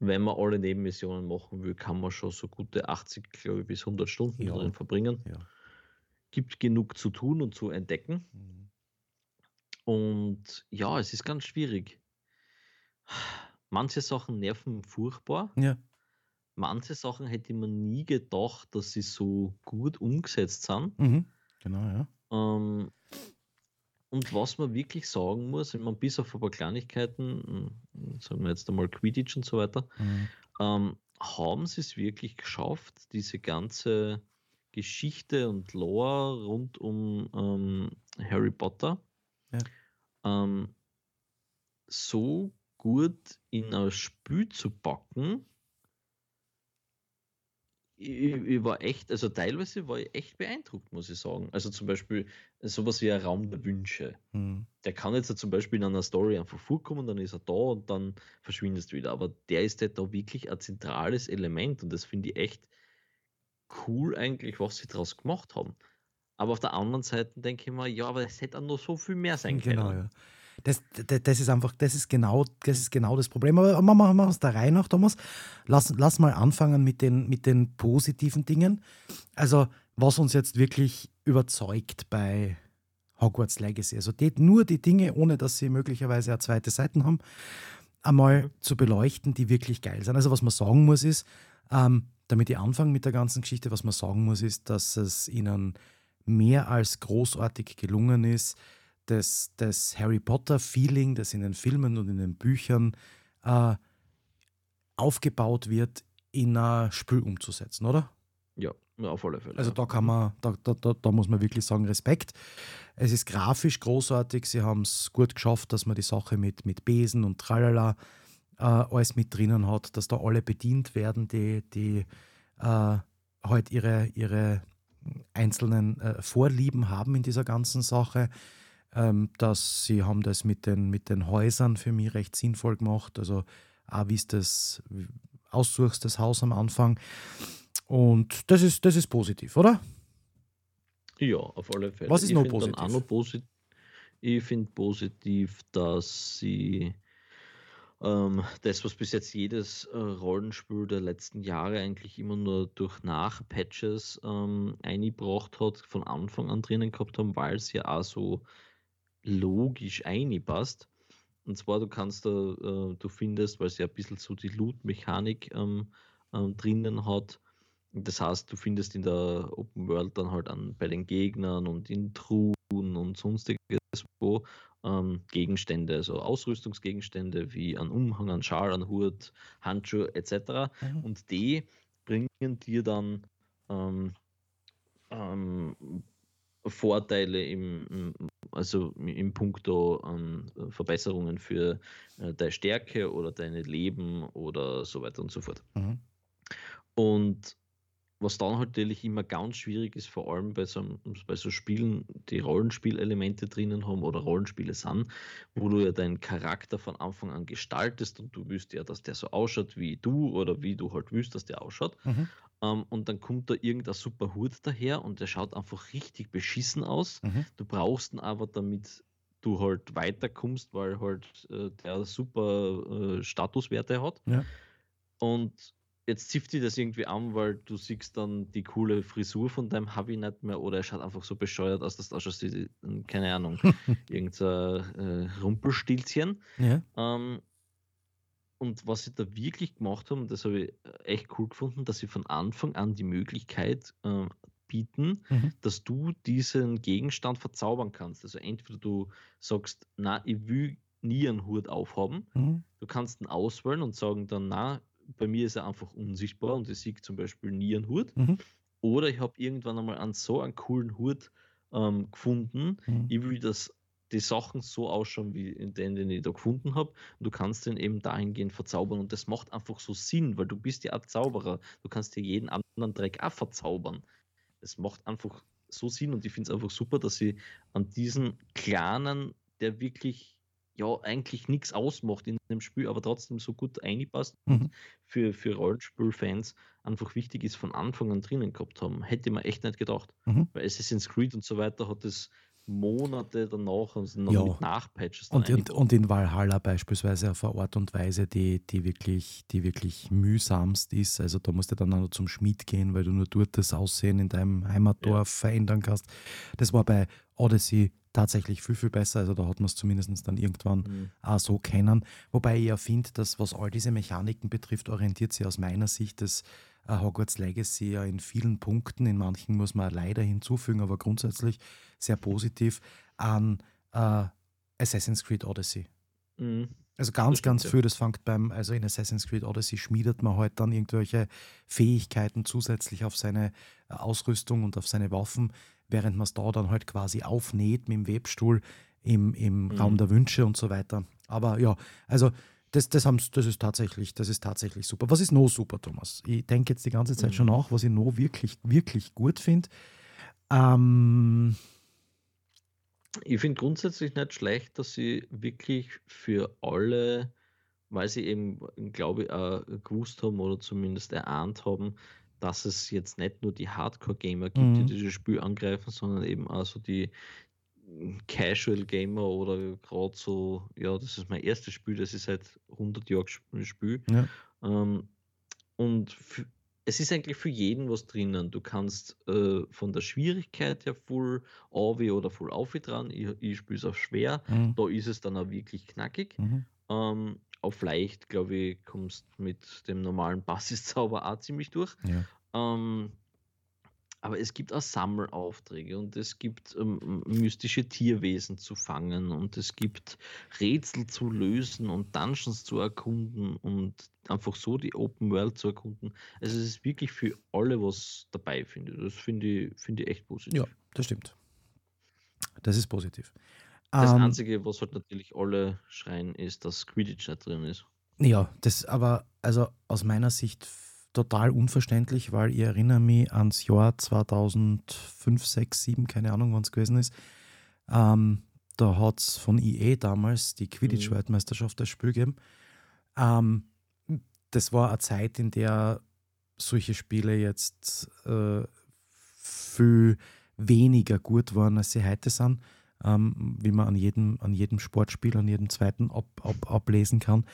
wenn man alle Nebenmissionen machen will, kann man schon so gute 80, glaube ich, bis 100 Stunden ja. drin verbringen. Ja. Gibt genug zu tun und zu entdecken. Mhm. Und ja, es ist ganz schwierig. Manche Sachen nerven furchtbar. Ja. Manche Sachen hätte man nie gedacht, dass sie so gut umgesetzt sind. Mhm. Genau, ja. Ähm, und was man wirklich sagen muss, wenn man bis auf ein paar Kleinigkeiten, hm, sagen wir jetzt einmal Quidditch und so weiter, mhm. ähm, haben sie es wirklich geschafft, diese ganze Geschichte und Lore rund um ähm, Harry Potter ja. ähm, so gut in ein Spiel zu packen, ich, ich, war echt, also teilweise war ich echt beeindruckt, muss ich sagen. Also zum Beispiel sowas wie ein Raum der Wünsche. Mhm. Der kann jetzt zum Beispiel in einer Story einfach vorkommen, dann ist er da und dann verschwindest du wieder. Aber der ist halt da wirklich ein zentrales Element und das finde ich echt cool eigentlich, was sie daraus gemacht haben. Aber auf der anderen Seite denke ich mir, ja, aber es hätte auch noch so viel mehr sein genau, können. Genau, ja. Das, das, das, ist einfach, das ist genau das, ist genau das Problem. Aber machen wir es der Reihe nach, Thomas. Lass, lass mal anfangen mit den, mit den positiven Dingen. Also, was uns jetzt wirklich überzeugt bei Hogwarts Legacy. Also die, nur die Dinge, ohne dass sie möglicherweise eine zweite Seiten haben, einmal zu beleuchten, die wirklich geil sind. Also was man sagen muss ist, ähm, damit ich anfange mit der ganzen Geschichte, was man sagen muss ist, dass es ihnen mehr als großartig gelungen ist, das, das Harry Potter-Feeling, das in den Filmen und in den Büchern äh, aufgebaut wird, in ein Spiel umzusetzen, oder? Ja, auf alle Fälle. Also da kann man, da, da, da, da muss man wirklich sagen, Respekt. Es ist grafisch großartig, sie haben es gut geschafft, dass man die Sache mit, mit Besen und Tralala äh, alles mit drinnen hat, dass da alle bedient werden, die, die äh, halt ihre, ihre einzelnen äh, Vorlieben haben in dieser ganzen Sache ähm, dass sie haben das mit den, mit den Häusern für mich recht sinnvoll gemacht. Also auch wie es das aussuchst, das Haus am Anfang. Und das ist, das ist positiv, oder? Ja, auf alle Fälle. Was ist ich noch positiv? Noch posit ich finde positiv, dass sie ähm, das, was bis jetzt jedes äh, Rollenspiel der letzten Jahre eigentlich immer nur durch Nachpatches ähm, eingebracht hat, von Anfang an drinnen gehabt haben, weil es ja auch so logisch einpasst. Und zwar, du kannst da, äh, du findest, weil es ja ein bisschen so die Loot-Mechanik ähm, ähm, drinnen hat. Das heißt, du findest in der Open World dann halt an bei den Gegnern und in Truhen und sonstiges wo ähm, Gegenstände, also Ausrüstungsgegenstände wie ein Umhang, ein Schal, ein Hut, Handschuhe etc. Mhm. Und die bringen dir dann ähm, ähm, Vorteile im, also im Punkto an Verbesserungen für äh, deine Stärke oder deine Leben oder so weiter und so fort. Mhm. Und was dann halt natürlich immer ganz schwierig ist, vor allem bei so, bei so Spielen, die Rollenspielelemente drinnen haben oder Rollenspiele sind, wo du ja deinen Charakter von Anfang an gestaltest und du willst ja, dass der so ausschaut wie du oder wie du halt willst, dass der ausschaut. Mhm. Um, ähm, und dann kommt da irgendein super Hut daher und der schaut einfach richtig beschissen aus. Mhm. Du brauchst ihn aber, damit du halt weiterkommst, weil halt äh, der super äh, Statuswerte hat. Ja. Und jetzt zieht dich das irgendwie an, weil du siehst dann die coole Frisur von deinem Hubby nicht mehr oder er schaut einfach so bescheuert aus, dass du ausschaust wie, keine Ahnung, (laughs) irgendein äh, Rumpelstilzchen. Ja. Ähm, und was sie da wirklich gemacht haben, das habe ich echt cool gefunden, dass sie von Anfang an die Möglichkeit äh, bieten, Mhm. dass du diesen Gegenstand verzaubern kannst. Also entweder du sagst, na, ich will nie einen Hut aufhaben. Mhm. Du kannst ihn auswählen und sagen dann, na, bei mir ist er einfach unsichtbar und ich sehe zum Beispiel nie einen Hut. Mhm. Oder ich habe irgendwann einmal einen so einen coolen Hut ähm, gefunden. Mhm. Ich will, dass die Sachen so ausschauen, wie in den, den ich da gefunden habe. Und du kannst den eben dahingehend verzaubern. Und das macht einfach so Sinn, weil du bist ja ein Zauberer. Du kannst dir jeden anderen Dreck auch verzaubern. Es macht einfach so Sinn und ich finde es einfach super, dass sie an diesen kleinen, der wirklich ja eigentlich nichts ausmacht in dem Spiel, aber trotzdem so gut einpasst Mhm. und für, für Rollenspielfans einfach wichtig ist, von Anfang an drinnen gehabt haben. Hätte man echt nicht gedacht. Mhm. Weil Assassin's Creed und so weiter hat es Monate danach, also noch Ja. mit Nachpatches Und, und, und in Valhalla beispielsweise auf eine Art und Weise, die, die, wirklich, die wirklich mühsamst ist. Also da musst du dann auch noch zum Schmied gehen, weil du nur dort das Aussehen in deinem Heimatdorf verändern kannst. Das war bei Odyssey tatsächlich viel, viel besser. Also da hat man es zumindest dann irgendwann Mhm. auch so kennen. Wobei ich ja finde, dass was all diese Mechaniken betrifft, orientiert sich aus meiner Sicht das äh, Hogwarts Legacy ja in vielen Punkten, in manchen muss man leider hinzufügen, aber grundsätzlich sehr positiv an äh, Assassin's Creed Odyssey. Mhm. Also ganz, ganz viel, das fängt beim, also in Assassin's Creed Odyssey schmiedet man halt dann irgendwelche Fähigkeiten zusätzlich auf seine Ausrüstung und auf seine Waffen, während man es da dann halt quasi aufnäht mit dem Webstuhl im, im Mhm. Raum der Wünsche und so weiter. Aber ja, also das, das, haben's- das, ist tatsächlich, das ist tatsächlich super. Was ist noch super, Thomas? Ich denke jetzt die ganze Zeit schon Mhm. nach, was ich noch wirklich, wirklich gut finde. Ähm, Ich finde grundsätzlich nicht schlecht, dass sie wirklich für alle, weil sie eben, glaube ich, gewusst haben oder zumindest erahnt haben, dass es jetzt nicht nur die Hardcore-Gamer gibt, die Mhm. dieses Spiel angreifen, sondern eben auch so die Casual-Gamer oder gerade so, ja, das ist mein erstes Spiel, das ist seit 100 Jahren Spiel. Ja. Ähm, und es ist eigentlich für jeden was drinnen. Du kannst äh, von der Schwierigkeit her full AW oder full auf dran. Ich, ich spiele es auf schwer. mhm, Da ist es dann auch wirklich knackig. mhm, Ähm, auf leicht, glaube ich, kommst mit dem normalen Basiszauber auch ziemlich durch. ja. Ähm, aber es gibt auch Sammelaufträge und es gibt ähm, mystische Tierwesen zu fangen und es gibt Rätsel zu lösen und Dungeons zu erkunden und einfach so die Open World zu erkunden. Also es ist wirklich für alle was dabei, finde ich. Das finde ich, finde ich echt positiv. Ja, das stimmt. Das ist positiv. Das Ähm, Einzige, was halt natürlich alle schreien, ist, dass Quidditch nicht drin ist. Ja, das aber also aus meiner Sicht total unverständlich, weil ich erinnere mich ans Jahr 2005, 6, 7, keine Ahnung, wann es gewesen ist. Ähm, da hat es von EA damals die Quidditch-Weltmeisterschaft das Spiel gegeben. Ähm, das war eine Zeit, in der solche Spiele jetzt äh, viel weniger gut waren, als sie heute sind, ähm, wie man an jedem, an jedem Sportspiel, an jedem zweiten ab, ab, ablesen kann.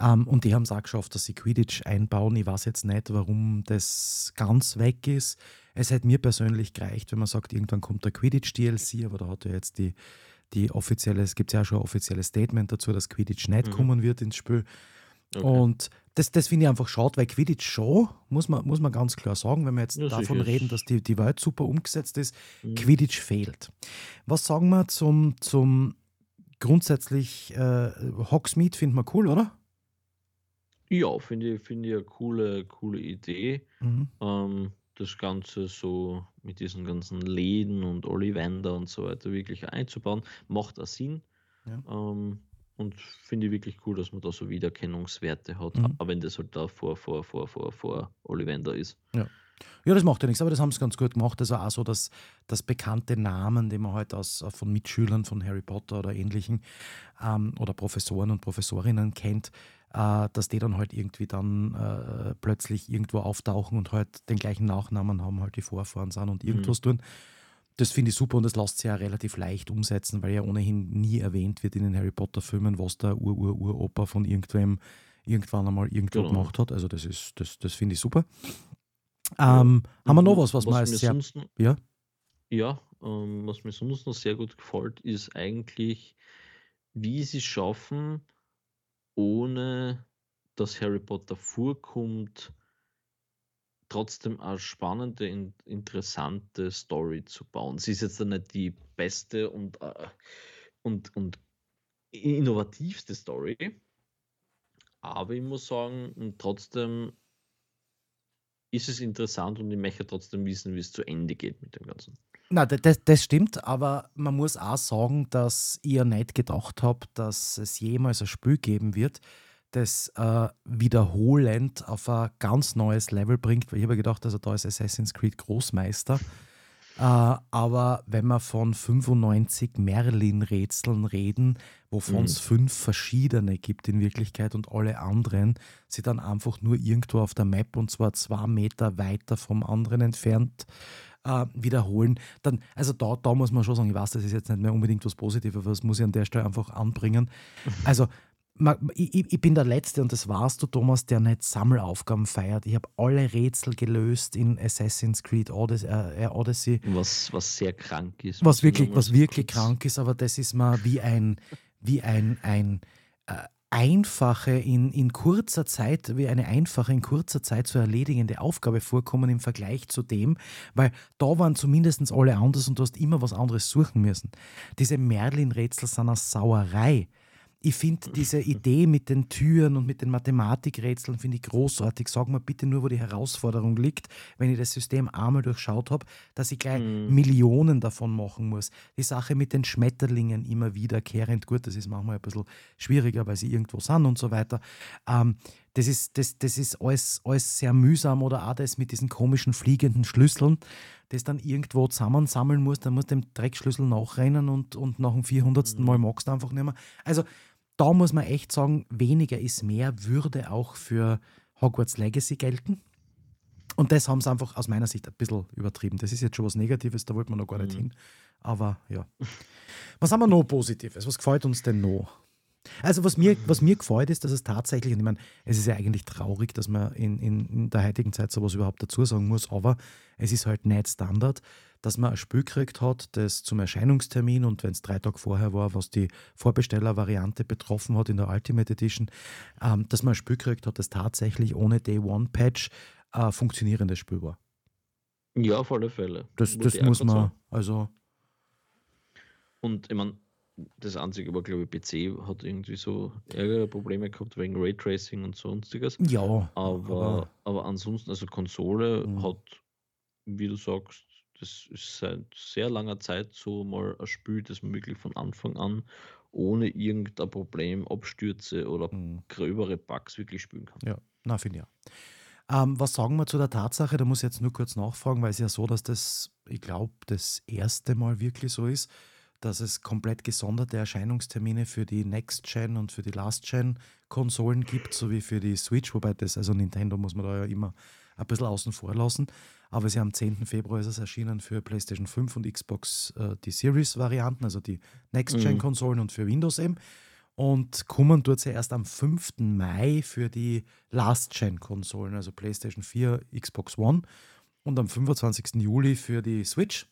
Ähm, und die haben es auch geschafft, dass sie Quidditch einbauen. Ich weiß jetzt nicht, warum das ganz weg ist. Es hätte mir persönlich gereicht, wenn man sagt, irgendwann kommt der Quidditch-DLC, aber da hat ja jetzt die, die offizielle, es gibt ja auch schon ein offizielles Statement dazu, dass Quidditch nicht Mhm. kommen wird ins Spiel. Okay. Und das, das finde ich einfach schade, weil Quidditch schon, muss man, muss man ganz klar sagen, wenn wir jetzt Ja, davon sicher. reden, dass die, die Welt super umgesetzt ist, Mhm. Quidditch fehlt. Was sagen wir zum, zum grundsätzlich äh, Hogsmeade, finden wir cool, oder? Ja, finde ich, finde ich eine coole, coole Idee. Mhm. ähm, das Ganze so mit diesen ganzen Läden und Ollivander und so weiter wirklich einzubauen, macht auch Sinn. Ja. Ähm, und finde ich wirklich cool, dass man da so Wiedererkennungswerte hat, Mhm. aber wenn das halt da vor, vor, vor, vor, vor Ollivander ist. Ja, das macht ja nichts, aber das haben sie ganz gut gemacht. Also auch so, dass, dass bekannte Namen, die man halt aus, von Mitschülern von Harry Potter oder ähnlichen ähm, oder Professoren und Professorinnen kennt, äh, dass die dann halt irgendwie dann äh, plötzlich irgendwo auftauchen und halt den gleichen Nachnamen haben, halt die Vorfahren sind und irgendwas tun. Das finde ich super und das lässt sich ja relativ leicht umsetzen, weil ja ohnehin nie erwähnt wird in den Harry Potter-Filmen, was der Ur-Ur-Uropa von irgendwem irgendwann einmal irgendwo genau. gemacht hat. Also das ist, das, das finde ich super. Ähm, ja. haben wir noch was, was, was mir sehr, sonst, ja? Ja, ähm, was mir sonst noch sehr gut gefällt, ist eigentlich, wie sie es schaffen, ohne dass Harry Potter vorkommt, trotzdem eine spannende, in, interessante Story zu bauen. Sie ist jetzt nicht die beste und, äh, und, und innovativste Story, aber ich muss sagen, trotzdem ist es interessant und ich möchte trotzdem wissen, wie es zu Ende geht mit dem Ganzen. Na, das, das stimmt, aber man muss auch sagen, dass ich ja nicht gedacht habe, dass es jemals ein Spiel geben wird, das äh, wiederholend auf ein ganz neues Level bringt, weil ich habe gedacht, also da ist Assassin's Creed Großmeister. Äh, aber wenn wir von 95 Merlin-Rätseln reden, wovon es mhm. fünf verschiedene gibt in Wirklichkeit und alle anderen sie dann einfach nur irgendwo auf der Map und zwar zwei Meter weiter vom anderen entfernt äh, wiederholen, dann, also da, da muss man schon sagen, ich weiß, das ist jetzt nicht mehr unbedingt was Positives, aber das muss ich an der Stelle einfach anbringen. (laughs) Also ich, ich, bin der Letzte und das warst du, Thomas, der nicht Sammelaufgaben feiert. Ich habe alle Rätsel gelöst in Assassin's Creed Odyssey. Äh, Odyssey was, was sehr krank ist. Was wirklich, was wirklich krank ist, aber das ist mal wie ein, wie ein, ein äh, einfache, in, in kurzer Zeit, wie eine einfache, in kurzer Zeit zu erledigende Aufgabe vorkommen im Vergleich zu dem, weil da waren zumindest alle anders und du hast immer was anderes suchen müssen. Diese Merlin-Rätsel sind eine Sauerei. Ich finde diese Idee mit den Türen und mit den Mathematikrätseln finde ich großartig. Sag mir bitte nur, wo die Herausforderung liegt, wenn ich das System einmal durchschaut habe, dass ich gleich mhm. Millionen davon machen muss. Die Sache mit den Schmetterlingen immer wiederkehrend, gut, das ist manchmal ein bisschen schwieriger, weil sie irgendwo sind und so weiter. Ähm, das ist, das, das ist alles, alles sehr mühsam oder auch das mit diesen komischen fliegenden Schlüsseln, das dann irgendwo zusammensammeln muss, dann musst du dem Dreckschlüssel nachrennen und, und nach dem 400. Mhm. Mal magst du einfach nicht mehr. Also da muss man echt sagen, weniger ist mehr, würde auch für Hogwarts Legacy gelten. Und das haben sie einfach aus meiner Sicht ein bisschen übertrieben. Das ist jetzt schon was Negatives, da wollte man noch gar nicht mhm. hin. Aber ja. Was haben wir noch Positives? Was gefällt uns denn noch? Also, was mir, was mir gefällt, ist, dass es tatsächlich, und ich meine, es ist ja eigentlich traurig, dass man in, in, in der heutigen Zeit sowas überhaupt dazu sagen muss, aber es ist halt nicht Standard, dass man ein Spiel gekriegt hat, das zum Erscheinungstermin und wenn es drei Tage vorher war, was die Vorbestellervariante betroffen hat in der Ultimate Edition, ähm, dass man ein Spiel gekriegt hat, das tatsächlich ohne Day-One-Patch ein äh, funktionierendes Spiel war. Ja, auf alle Fälle. Das, das muss man, also. Und ich meine, das einzige war, glaube ich, PC hat irgendwie so ärgere Probleme gehabt wegen Raytracing und sonstiges. Ja. Aber, aber, aber ansonsten, also Konsole mhm. hat, wie du sagst, das ist seit sehr langer Zeit so mal ein Spiel, das man wirklich von Anfang an ohne irgendein Problem, Abstürze oder mhm. gröbere Bugs wirklich spielen kann. Ja, na, finde ich ja. Ähm, was sagen wir zu der Tatsache? Da muss ich jetzt nur kurz nachfragen, weil es ja so, dass das, ich glaube, das erste Mal wirklich so ist, dass es komplett gesonderte Erscheinungstermine für die Next-Gen und für die Last-Gen-Konsolen gibt, sowie für die Switch, wobei das, also Nintendo muss man da ja immer ein bisschen außen vor lassen. Aber sie am 10. Februar ist es erschienen für PlayStation 5 und Xbox äh, die Series-Varianten, also die Next-Gen-Konsolen mhm. und für Windows eben. Und kommen dort erst am 5. Mai für die Last-Gen-Konsolen, also PlayStation 4, Xbox One und am 25. Juli für die Switch.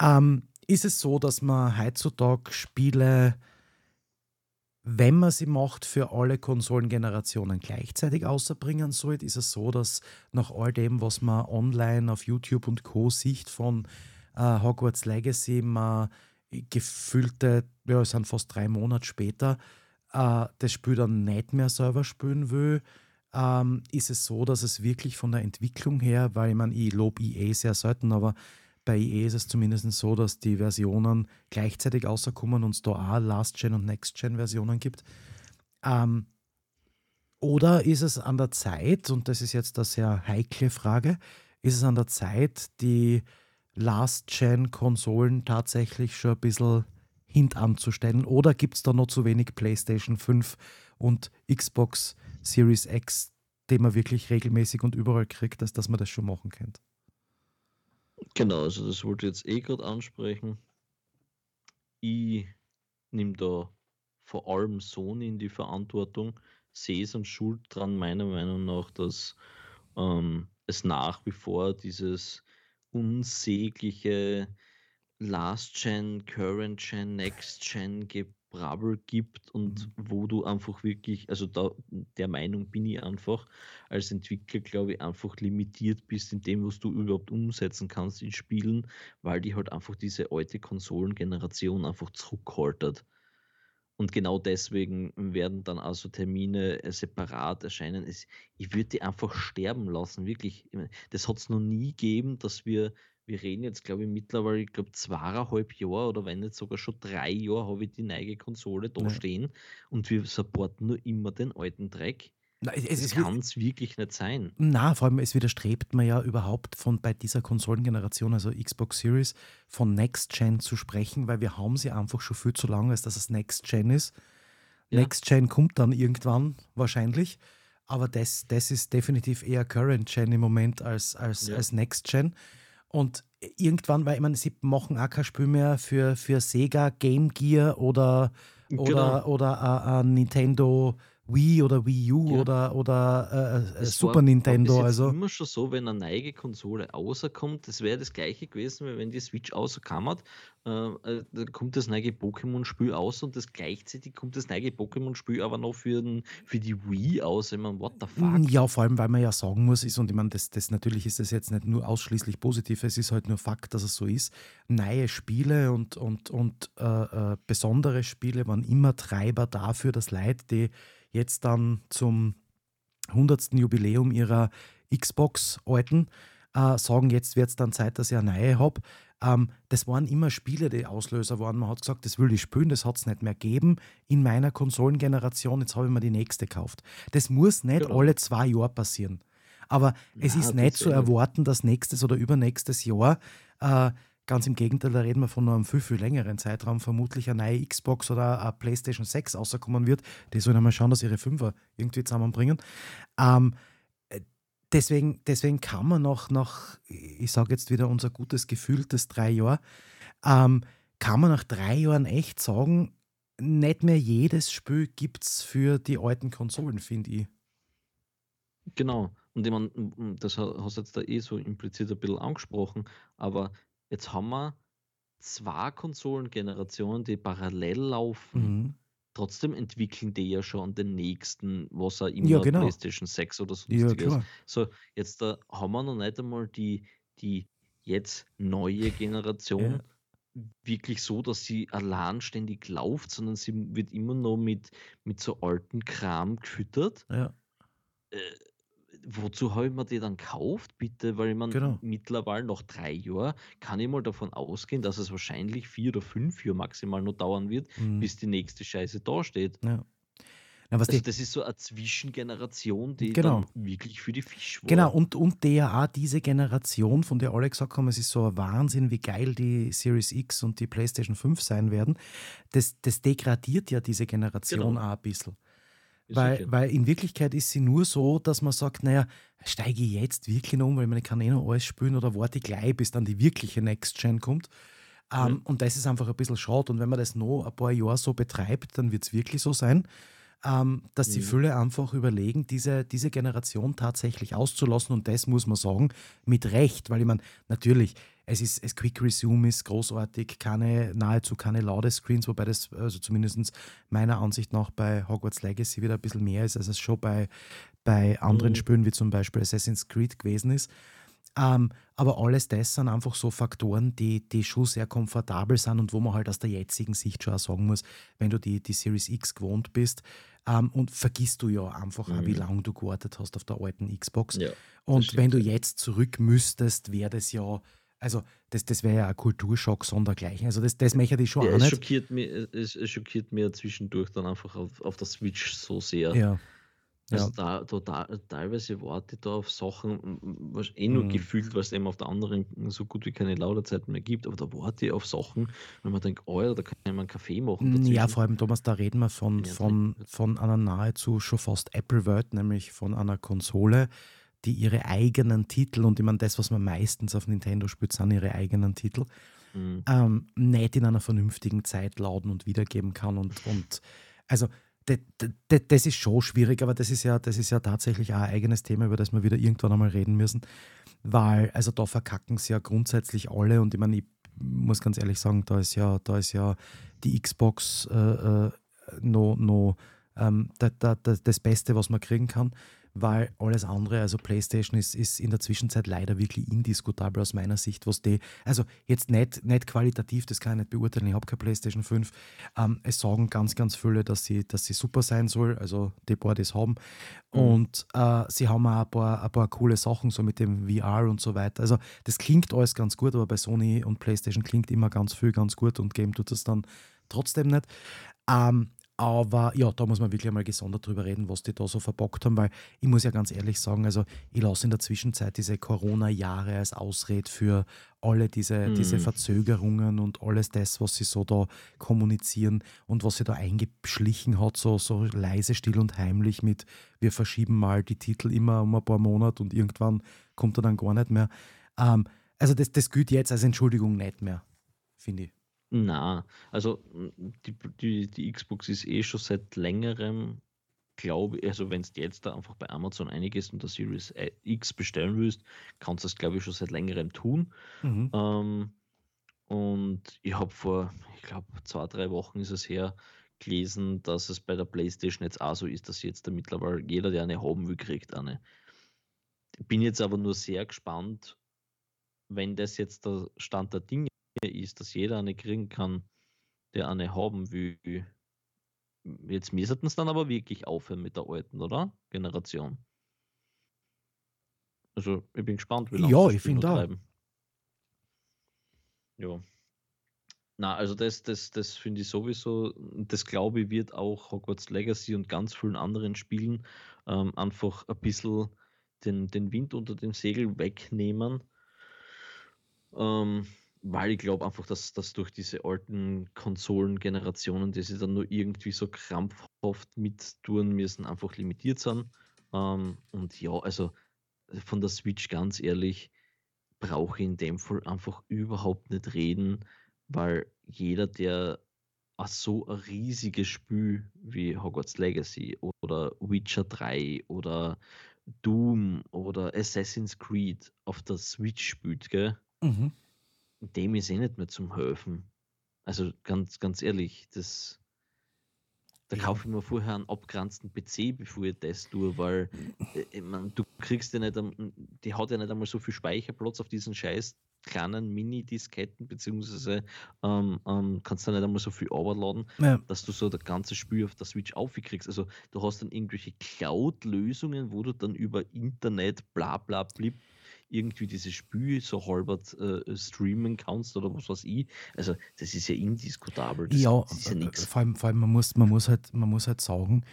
Ähm, ist es so, dass man heutzutage Spiele wenn man sie macht, für alle Konsolengenerationen gleichzeitig außerbringen sollte, ist es so, dass nach all dem, was man online auf YouTube und Co. sieht von äh, Hogwarts Legacy, man gefühlte, ja, es sind fast drei Monate später, äh, das Spiel dann nicht mehr selber spielen will. Ähm, ist es so, dass es wirklich von der Entwicklung her, weil ich meine, ich lobe EA sehr selten, aber bei EA ist es zumindest so, dass die Versionen gleichzeitig rauskommen und es da auch Last-Gen- und Next-Gen-Versionen gibt. Ähm, oder ist es an der Zeit, und das ist jetzt eine sehr heikle Frage, ist es an der Zeit, die Last-Gen-Konsolen tatsächlich schon ein bisschen hintanzustellen? Oder gibt es da noch zu wenig PlayStation 5 und Xbox Series X, die man wirklich regelmäßig und überall kriegt, dass, dass man das schon machen könnte? Genau, also das wollte ich jetzt eh gerade ansprechen. Ich nehme da vor allem Sony in die Verantwortung. Sehs und Schuld dran, meiner Meinung nach, dass ähm, es nach wie vor dieses unsägliche Last-Gen, Current-Gen, Next-Gen Gebrabbel gibt und mhm. wo du einfach wirklich, also da, der Meinung bin ich einfach, als Entwickler glaube ich einfach limitiert bist in dem, was du überhaupt umsetzen kannst in Spielen, weil die halt einfach diese alte Konsolengeneration einfach zurückhaltet. Und genau deswegen werden dann also Termine äh, separat erscheinen. ich würde die einfach sterben lassen, wirklich. Das hat es noch nie gegeben, dass wir, wir reden jetzt, glaube ich, mittlerweile, ich glaube, zweieinhalb Jahre oder wenn nicht sogar schon drei Jahre habe ich die neue Konsole da ja. stehen und wir supporten nur immer den alten Dreck. Na, es, das kann es wirklich nicht sein. Na, vor allem, es widerstrebt man ja überhaupt von bei dieser Konsolengeneration, also Xbox Series, von Next Gen zu sprechen, weil wir haben sie einfach schon viel zu lange, als dass es Next Gen ist. Ja. Next Gen kommt dann irgendwann wahrscheinlich, aber das, das ist definitiv eher Current Gen im Moment als, als, ja. als Next Gen. Und irgendwann, weil ich meine, sie machen auch kein Spiel mehr für, für Sega, Game Gear oder, genau. oder, oder uh, uh, Nintendo Wii oder Wii U ja. oder, oder äh, äh Super war, Nintendo. War also immer schon so, wenn eine neue Konsole rauskommt, das wäre das gleiche gewesen, wie wenn die Switch rauskam, äh, äh, da kommt das neue Pokémon-Spiel aus und das gleichzeitig kommt das neue Pokémon-Spiel aber noch für, den, für die Wii aus. Ich meine, what the fuck? Ja, vor allem, weil man ja sagen muss, ist, und ich meine, das, das natürlich ist das jetzt nicht nur ausschließlich positiv, es ist halt nur Fakt, dass es so ist. Neue Spiele und, und, und äh, äh besondere Spiele waren immer Treiber dafür, dass Leute, die jetzt dann zum 100. Jubiläum ihrer Xbox alten äh, sagen, jetzt wird es dann Zeit, dass ich eine neue habe. Ähm, das waren immer Spiele, die Auslöser waren. Man hat gesagt, das will ich spielen, das hat es nicht mehr geben in meiner Konsolengeneration, jetzt habe ich mir die nächste gekauft. Das muss nicht genau. alle zwei Jahre passieren. Aber es ja, ist nicht zu erwarten, dass nächstes oder übernächstes Jahr äh, Ganz im Gegenteil, da reden wir von einem viel, viel längeren Zeitraum, vermutlich eine neue Xbox oder eine PlayStation 6 rauskommen wird. Die sollen einmal schauen, dass ihre Fünfer irgendwie zusammenbringen. Ähm, deswegen, deswegen kann man noch, noch ich sage jetzt wieder unser gutes gefühltes drei Jahre, ähm, kann man nach drei Jahren echt sagen, nicht mehr jedes Spiel gibt es für die alten Konsolen, finde ich. Genau. Und ich meine, das hast du jetzt da eh so implizit ein bisschen angesprochen, aber Jetzt haben wir zwei Konsolengenerationen, die parallel laufen. Mhm. Trotzdem entwickeln die ja schon den nächsten, was auch immer ja, genau. PlayStation 6 oder sonstiges. Ja, so, jetzt da haben wir noch nicht einmal die, die jetzt neue Generation ja. wirklich so, dass sie alleinständig läuft, sondern sie wird immer noch mit, mit so alten Kram gefüttert. Ja. Äh, wozu habe ich mir die dann gekauft, bitte? Weil ich meine, genau. mittlerweile nach drei Jahren kann ich mal davon ausgehen, dass es wahrscheinlich vier oder fünf Jahre maximal noch dauern wird, mhm. bis die nächste Scheiße dasteht. Ja. Na, also das ist so eine Zwischengeneration, die genau. dann wirklich für die Fisch war. Genau, und, und der auch diese Generation, von der alle gesagt haben, es ist so ein Wahnsinn, wie geil die Series X und die PlayStation 5 sein werden, das, das degradiert ja diese Generation genau. auch ein bisschen. Weil, weil in Wirklichkeit ist sie nur so, dass man sagt, naja, steige ich jetzt wirklich um, weil ich kann eh noch alles spielen oder warte ich gleich, bis dann die wirkliche Next Gen kommt. Ähm, mhm. Und das ist einfach ein bisschen schade. Und wenn man das noch ein paar Jahre so betreibt, dann wird es wirklich so sein, ähm, dass die mhm. Fülle einfach überlegen, diese, diese Generation tatsächlich auszulassen. Und das muss man sagen, mit Recht, weil ich meine, natürlich, es ist es Quick Resume ist großartig, keine, nahezu keine Ladescreens, wobei das also zumindest meiner Ansicht nach bei Hogwarts Legacy wieder ein bisschen mehr ist, als es schon bei, bei anderen mhm. Spielen wie zum Beispiel Assassin's Creed gewesen ist. Ähm, aber alles das sind einfach so Faktoren, die, die schon sehr komfortabel sind und wo man halt aus der jetzigen Sicht schon auch sagen muss, wenn du die, die Series X gewohnt bist ähm, und vergisst du ja einfach mhm. auch, wie mhm. lange du gewartet hast auf der alten Xbox. Ja, und wenn du jetzt zurück müsstest, wäre das ja also das, das wäre ja ein Kulturschock sondergleichen. Also das, das möchte ich schon ja, auch es nicht. Schockiert mich, es, es schockiert mir zwischendurch dann einfach auf, auf der Switch so sehr. Ja. Also ja. da, da, teilweise warte ich da auf Sachen, was eh nur mhm. gefühlt, weil es eben auf der anderen so gut wie keine Ladezeiten mehr gibt, aber da warte ich auf Sachen, wenn man denkt, oh ja, da kann ich mal einen Kaffee machen. Dazwischen. Ja, vor allem, Thomas, da reden wir von, von, von einer nahezu schon fast Apple-Word, nämlich von einer Konsole, die ihre eigenen Titel, und ich meine, das, was man meistens auf Nintendo spielt, sind ihre eigenen Titel, mhm. ähm, nicht in einer vernünftigen Zeit laden und wiedergeben kann. Und, und also das ist schon schwierig, aber das ist ja, das ist ja tatsächlich auch ein eigenes Thema, über das wir wieder irgendwann einmal reden müssen. Weil, also da verkacken es ja grundsätzlich alle und ich meine, ich muss ganz ehrlich sagen, da ist ja, da ist ja die Xbox äh, äh, noch, noch ähm, da, da, das Beste, was man kriegen kann weil alles andere, also PlayStation ist, ist in der Zwischenzeit leider wirklich indiskutabel aus meiner Sicht, was die, also jetzt nicht, nicht qualitativ, das kann ich nicht beurteilen, ich habe keine PlayStation 5. Ähm, es sagen ganz, ganz viele, dass sie, dass sie super sein soll, also die paar das haben. Mhm. Und äh, sie haben auch ein paar, ein paar coole Sachen, so mit dem VR und so weiter. Also das klingt alles ganz gut, aber bei Sony und PlayStation klingt immer ganz viel ganz gut und Game tut es dann trotzdem nicht. Ähm, aber ja, da muss man wirklich mal gesondert drüber reden, was die da so verbockt haben, weil ich muss ja ganz ehrlich sagen, also ich lasse in der Zwischenzeit diese Corona-Jahre als Ausrede für alle diese, mm. diese Verzögerungen und alles das, was sie so da kommunizieren und was sie da eingeschlichen hat, so, so leise, still und heimlich mit, wir verschieben mal die Titel immer um ein paar Monate und irgendwann kommt er dann gar nicht mehr. Ähm, also das, das gilt jetzt als Entschuldigung nicht mehr, finde ich. Na, also die, die, die Xbox ist eh schon seit längerem, glaube ich, also wenn du jetzt da einfach bei Amazon einiges und der Series X bestellen willst, kannst du das, glaube ich, schon seit längerem tun. Mhm. Ähm, und ich habe vor, ich glaube, zwei, drei Wochen ist es her, gelesen, dass es bei der PlayStation jetzt auch so ist, dass jetzt da mittlerweile jeder, der eine haben will, kriegt eine. Bin jetzt aber nur sehr gespannt, wenn das jetzt der Stand der Dinge ist, dass jeder eine kriegen kann, der eine haben will. Jetzt müssten es dann aber wirklich aufhören mit der alten, oder? Generation. Also, ich bin gespannt, wie lange Ja, ich finde auch. Ja. Na, also das, das, das finde ich sowieso, das glaube ich, wird auch Hogwarts Legacy und ganz vielen anderen Spielen ähm, einfach ein bisschen den, den Wind unter den Segeln wegnehmen. Ähm, weil ich glaube einfach, dass, dass durch diese alten Konsolengenerationen, die sie dann nur irgendwie so krampfhaft mittun müssen, einfach limitiert sind. Ähm, und ja, also von der Switch ganz ehrlich, brauche ich in dem Fall einfach überhaupt nicht reden, weil jeder, der so ein riesiges Spiel wie Hogwarts Legacy oder Witcher 3 oder Doom oder Assassin's Creed auf der Switch spielt, gell? Mhm dem ist eh nicht mehr zum helfen. Also ganz, ganz ehrlich, das, da ja. kaufe ich mir vorher einen abgrenzten PC, bevor ich das tue, weil äh, ich mein, du kriegst ja nicht, die hat ja nicht einmal so viel Speicherplatz auf diesen scheiß kleinen Mini-Disketten, beziehungsweise ähm, ähm, kannst du nicht einmal so viel Arbeit laden, ja. dass du so das ganze Spiel auf der Switch aufkriegst. Also du hast dann irgendwelche Cloud-Lösungen, wo du dann über Internet bla bla blib irgendwie dieses Spiel so halbert äh, streamen kannst oder was weiß ich. Also das ist ja indiskutabel. Das, ja, das ist ja äh, vor allem, vor allem man, muss, man, muss halt, man muss halt sagen,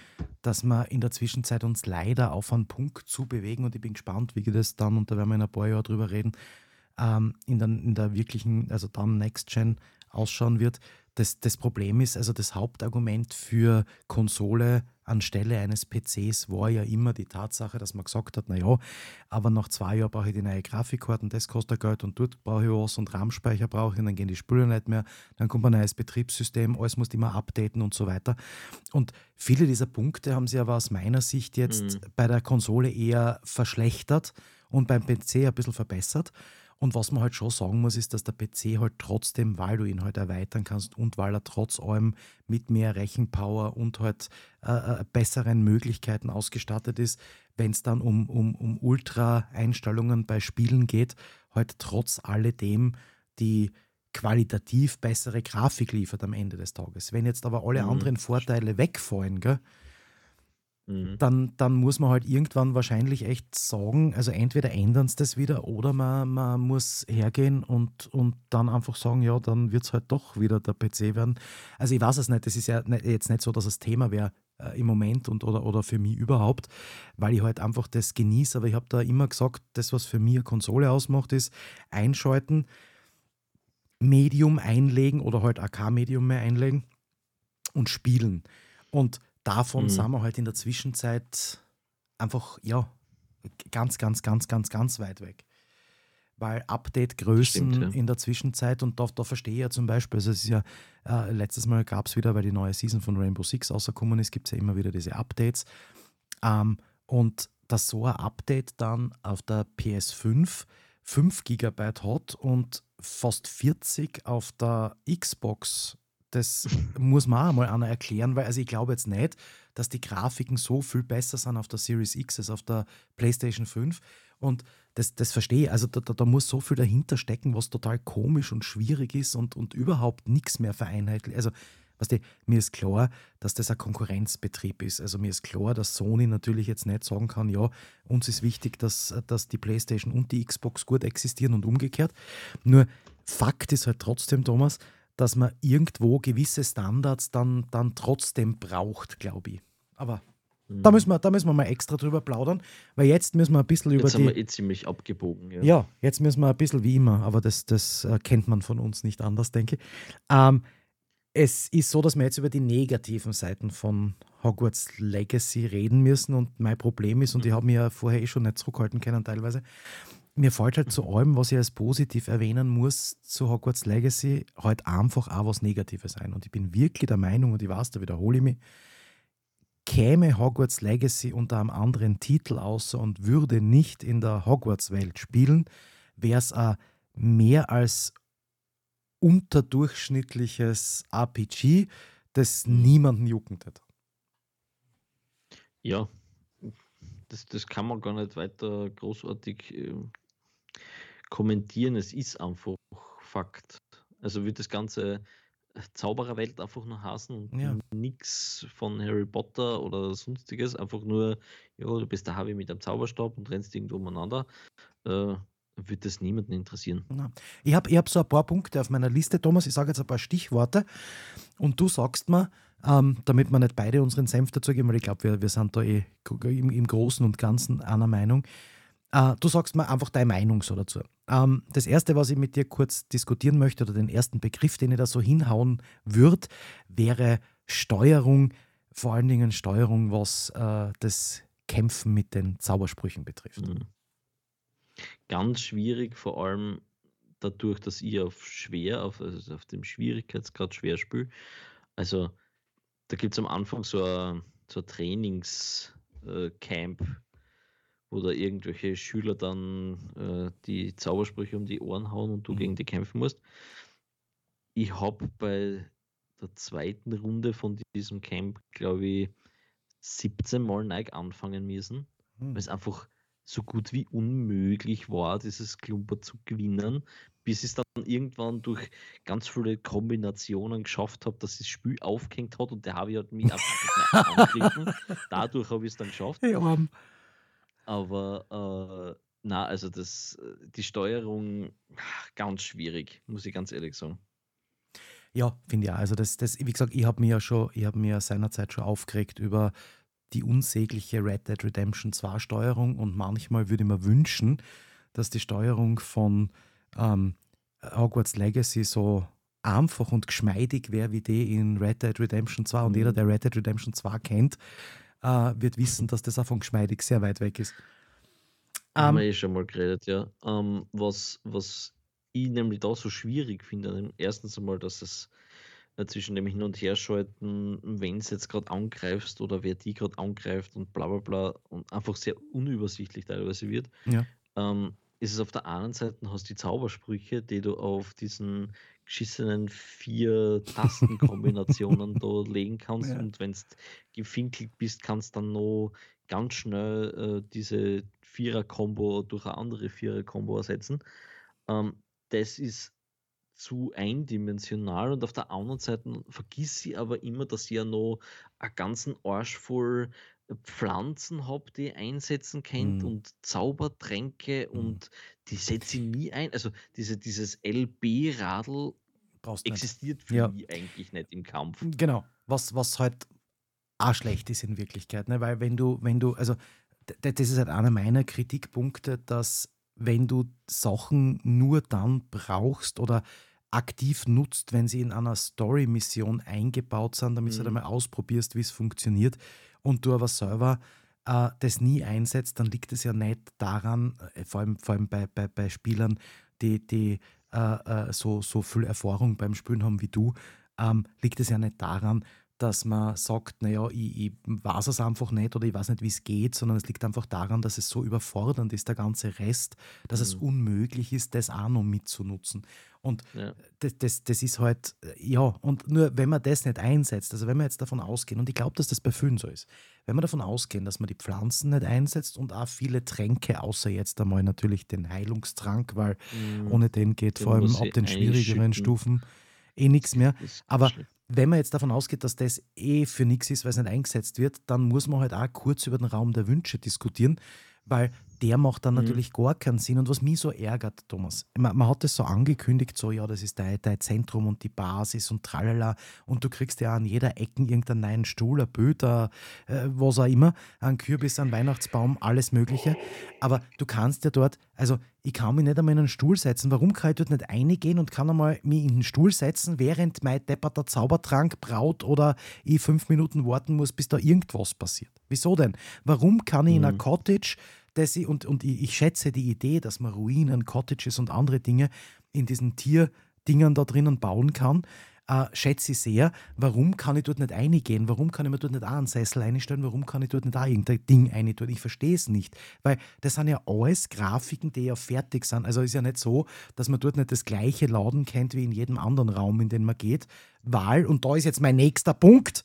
dass wir in der Zwischenzeit uns leider auf einen Punkt zu bewegen und ich bin gespannt, wie das dann, und da werden wir in ein paar Jahren drüber reden, ähm, in, der, in der wirklichen, also dann Next Gen ausschauen wird. Das, das Problem ist, also das Hauptargument für Konsole anstelle eines PCs war ja immer die Tatsache, dass man gesagt hat, naja, aber nach zwei Jahren brauche ich die neue Grafikkarte und das kostet Geld und dort brauche ich was und RAM-Speicher brauche ich und dann gehen die Spüle nicht mehr, dann kommt ein neues Betriebssystem, alles muss immer updaten und so weiter. Und viele dieser Punkte haben sie aber aus meiner Sicht jetzt mhm. bei der Konsole eher verschlechtert und beim PC ein bisschen verbessert. Und was man halt schon sagen muss, ist, dass der PC halt trotzdem, weil du ihn halt erweitern kannst und weil er trotz allem mit mehr Rechenpower und halt äh, äh besseren Möglichkeiten ausgestattet ist, wenn es dann um, um, um Ultra-Einstellungen bei Spielen geht, halt trotz alledem die qualitativ bessere Grafik liefert am Ende des Tages. Wenn jetzt aber alle mhm. anderen Vorteile wegfallen, gell, Mhm. Dann, dann muss man halt irgendwann wahrscheinlich echt sagen, also entweder ändern sie das wieder oder man, man muss hergehen und, und dann einfach sagen, ja, dann wird es halt doch wieder der PC werden. Also ich weiß es nicht, das ist ja jetzt nicht so, dass das Thema wäre äh, im Moment und oder, oder für mich überhaupt, weil ich halt einfach das genieße, aber ich habe da immer gesagt, das, was für mich eine Konsole ausmacht, ist einschalten, Medium einlegen oder halt AK-Medium mehr einlegen und spielen. Und davon mhm. sind wir halt in der Zwischenzeit einfach, ja, ganz, ganz, ganz, ganz, ganz weit weg. weil Update-Größen ja. in der Zwischenzeit und da, da verstehe ich ja zum Beispiel, also es ist ja, äh, letztes Mal gab es wieder, weil die neue Season von Rainbow Six rausgekommen ist, gibt es ja immer wieder diese Updates. Ähm, und dass so ein Update dann auf der PS5 5 GB hat und fast 40 auf der Xbox, das muss man auch mal einer erklären, weil also ich glaube jetzt nicht, dass die Grafiken so viel besser sind auf der Series X als auf der PlayStation 5. Und das, das verstehe ich. Also da, da, da muss so viel dahinter stecken, was total komisch und schwierig ist und, und überhaupt nichts mehr vereinheitlicht. Also Weißt du, mir ist klar, dass das ein Konkurrenzbetrieb ist. Also mir ist klar, dass Sony natürlich jetzt nicht sagen kann, ja, uns ist wichtig, dass, dass die PlayStation und die Xbox gut existieren und umgekehrt. Nur Fakt ist halt trotzdem, Thomas, dass man irgendwo gewisse Standards dann, dann trotzdem braucht, glaube ich. Aber mhm. da, müssen wir, da müssen wir mal extra drüber plaudern, weil jetzt müssen wir ein bisschen jetzt über die... Jetzt haben wir eh ziemlich abgebogen. Ja, ja jetzt müssen wir ein bisschen wie immer, aber das, das äh, kennt man von uns nicht anders, denke ich. Ähm, es ist so, dass wir jetzt über die negativen Seiten von Hogwarts Legacy reden müssen und mein Problem ist, und ich habe mir ja vorher eh schon nicht zurückhalten können teilweise, mir fällt halt zu allem, was ich als positiv erwähnen muss, zu Hogwarts Legacy halt einfach auch was Negatives ein. Und ich bin wirklich der Meinung, und ich weiß, da wiederhole ich mich, käme Hogwarts Legacy unter einem anderen Titel außer und würde nicht in der Hogwarts-Welt spielen, wäre es mehr als unterdurchschnittliches RPG, das niemanden jucken hat. Ja, das, das kann man gar nicht weiter großartig äh, kommentieren. Es ist einfach Fakt. Also wird das ganze Zaubererwelt einfach nur hassen und Ja. nichts von Harry Potter oder sonstiges. Einfach nur, ja, du bist der Harry mit einem Zauberstab und rennst irgendwo umeinander. Äh, wird das niemanden interessieren. Ja. Ich habe ich hab so ein paar Punkte auf meiner Liste, Thomas. Ich sage jetzt ein paar Stichworte und du sagst mir, ähm, damit wir nicht beide unseren Senf dazugeben, weil ich glaube, wir, wir sind da eh im, im Großen und Ganzen einer Meinung. Äh, du sagst mir einfach deine Meinung so dazu. Ähm, das Erste, was ich mit dir kurz diskutieren möchte, oder den ersten Begriff, den ich da so hinhauen würde, wäre Steuerung, vor allen Dingen Steuerung, was äh, das Kämpfen mit den Zaubersprüchen betrifft. Mhm. Ganz schwierig, vor allem dadurch, dass ich auf schwer, auf, also auf dem Schwierigkeitsgrad schwer spiele. Also da gibt es am Anfang so ein, so ein Trainingscamp, da irgendwelche Schüler dann äh, die Zaubersprüche um die Ohren hauen und du Mhm. gegen die kämpfen musst. Ich habe bei der zweiten Runde von diesem Camp, glaube ich, 17 Mal neu anfangen müssen Hm. weil es einfach so gut wie unmöglich war, dieses Klumper zu gewinnen, bis ich es dann irgendwann durch ganz viele Kombinationen geschafft habe, dass das Spiel aufgehängt hat und der Harvey hat mich angegriffen. (laughs) Dadurch habe ich es dann geschafft. Hey, Arm. Aber äh, na, also das, äh, die Steuerung ganz schwierig, muss ich ganz ehrlich sagen. Ja, finde ich auch. Also das, das, wie gesagt, ich habe mir ja schon, ich habe mir seinerzeit schon aufgeregt über die unsägliche Red Dead Redemption 2 Steuerung und manchmal würde ich mir wünschen, dass die Steuerung von ähm, Hogwarts Legacy so einfach und geschmeidig wäre wie die in Red Dead Redemption 2 und Mhm. jeder, der Red Dead Redemption 2 kennt, äh, wird wissen, dass das auch von geschmeidig sehr weit weg ist. Haben wir Ähm, eh schon mal geredet, ja. Ähm, was, was ich nämlich da so schwierig finde, erstens einmal, dass es zwischen dem Hin- und Herschalten, wenn es jetzt gerade angreifst oder wer die gerade angreift und bla bla bla und einfach sehr unübersichtlich teilweise wird. Ja. Ähm, ist es auf der einen Seite, hast die Zaubersprüche, die du auf diesen geschissenen vier Tastenkombinationen (laughs) da legen kannst Ja. und wenn du gefinkelt bist, kannst dann noch ganz schnell äh, diese Vierer-Kombo durch eine andere Vierer-Kombo ersetzen. Ähm, das ist zu eindimensional und auf der anderen Seite vergiss sie aber immer, dass ich ja noch einen ganzen Arsch voll Pflanzen habe, die ich einsetzen könnt Mhm. und Zaubertränke Mhm. und die setze ich nie ein. Also diese, dieses LB-Radl existiert für Ja. mich eigentlich nicht im Kampf. Genau, was, was halt auch schlecht ist in Wirklichkeit. Ne? Weil wenn du, wenn du, also das ist halt einer meiner Kritikpunkte, dass wenn du Sachen nur dann brauchst oder aktiv nutzt, wenn sie in einer Story-Mission eingebaut sind, damit du halt Mhm. einmal ausprobierst, wie es funktioniert und du aber selber äh, das nie einsetzt, dann liegt es ja nicht daran, äh, vor allem, vor allem bei, bei, bei Spielern, die, die äh, äh, so, so viel Erfahrung beim Spielen haben wie du, ähm, liegt es ja nicht daran, dass man sagt, naja, ich, ich weiß es einfach nicht oder ich weiß nicht, wie es geht, sondern es liegt einfach daran, dass es so überfordernd ist, der ganze Rest, dass mhm. es unmöglich ist, das auch noch mitzunutzen. Und ja. das, das, das ist halt, ja, und nur wenn man das nicht einsetzt, also wenn wir jetzt davon ausgehen, und ich glaube, dass das bei vielen so ist, wenn wir davon ausgehen, dass man die Pflanzen nicht einsetzt und auch viele Tränke, außer jetzt einmal natürlich den Heilungstrank, weil mhm. ohne den geht den vor allem ab den schwierigeren Stufen eh nichts mehr. Aber wenn man jetzt davon ausgeht, dass das eh für nichts ist, weil es nicht eingesetzt wird, dann muss man halt auch kurz über den Raum der Wünsche diskutieren, weil der macht dann mhm. natürlich gar keinen Sinn. Und was mich so ärgert, Thomas, man, man hat es so angekündigt, so ja, das ist dein, dein Zentrum und die Basis und tralala und du kriegst ja an jeder Ecke irgendeinen neuen Stuhl, ein Böter, äh, was auch immer, ein Kürbis, ein Weihnachtsbaum, alles mögliche. Aber du kannst ja dort, also ich kann mich nicht einmal in einen Stuhl setzen. Warum kann ich dort nicht reingehen und kann einmal mich in den Stuhl setzen, während mein depperter Zaubertrank braut oder ich fünf Minuten warten muss, bis da irgendwas passiert? Wieso denn? Warum kann ich mhm. in einer Cottage dass ich, und, und ich, schätze die Idee, dass man Ruinen, Cottages und andere Dinge in diesen Tierdingern da drinnen bauen kann, äh, schätze ich sehr. Warum kann ich dort nicht eingehen? Warum kann ich mir dort nicht auch einen Sessel einstellen? Warum kann ich dort nicht auch irgendein Ding eintun? Ich verstehe es nicht. Weil das sind ja alles Grafiken, die ja fertig sind. Also ist ja nicht so, dass man dort nicht das gleiche Laden kennt wie in jedem anderen Raum, in den man geht. Wahl, und da ist jetzt mein nächster Punkt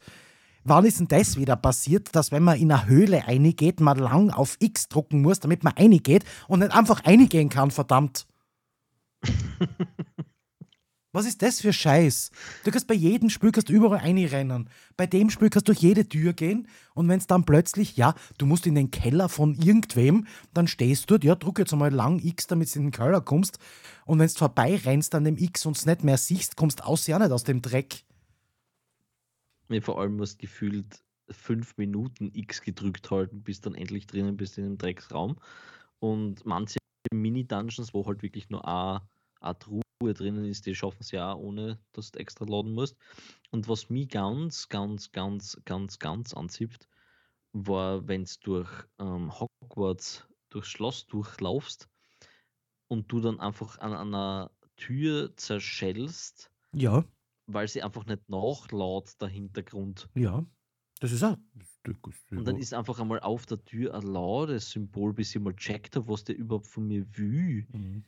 Wann ist denn das wieder passiert, dass wenn man in eine Höhle eingeht, man lang auf X drucken muss, damit man eingeht und nicht einfach eingehen kann, verdammt? (laughs) Was ist das für Scheiß? Du kannst bei jedem Spiel kannst überall einrennen. Bei dem Spiel kannst du durch jede Tür gehen und wenn es dann plötzlich, ja, du musst in den Keller von irgendwem, dann stehst du dort, ja, druck jetzt einmal lang X, damit du in den Keller kommst. Und wenn du vorbei rennst an dem X und es nicht mehr siehst, kommst du aus ja nicht aus dem Dreck mir vor allem musst gefühlt fünf Minuten X gedrückt halten, bis dann endlich drinnen bist in dem Drecksraum. Und manche Mini-Dungeons, wo halt wirklich nur eine, eine Truhe drinnen ist, die schaffen es ja auch, ohne dass du extra laden musst. Und was mich ganz, ganz, ganz, ganz, ganz anzieht, war, wenn es durch ähm, Hogwarts, durchs Schloss durchlaufst und du dann einfach an einer Tür zerschellst. Ja weil sie einfach nicht nachlaut, der Hintergrund. Ja, das ist auch. Und dann ist einfach einmal auf der Tür ein lautes Symbol, bis ich mal checkt habe, was der überhaupt von mir will. Mhm.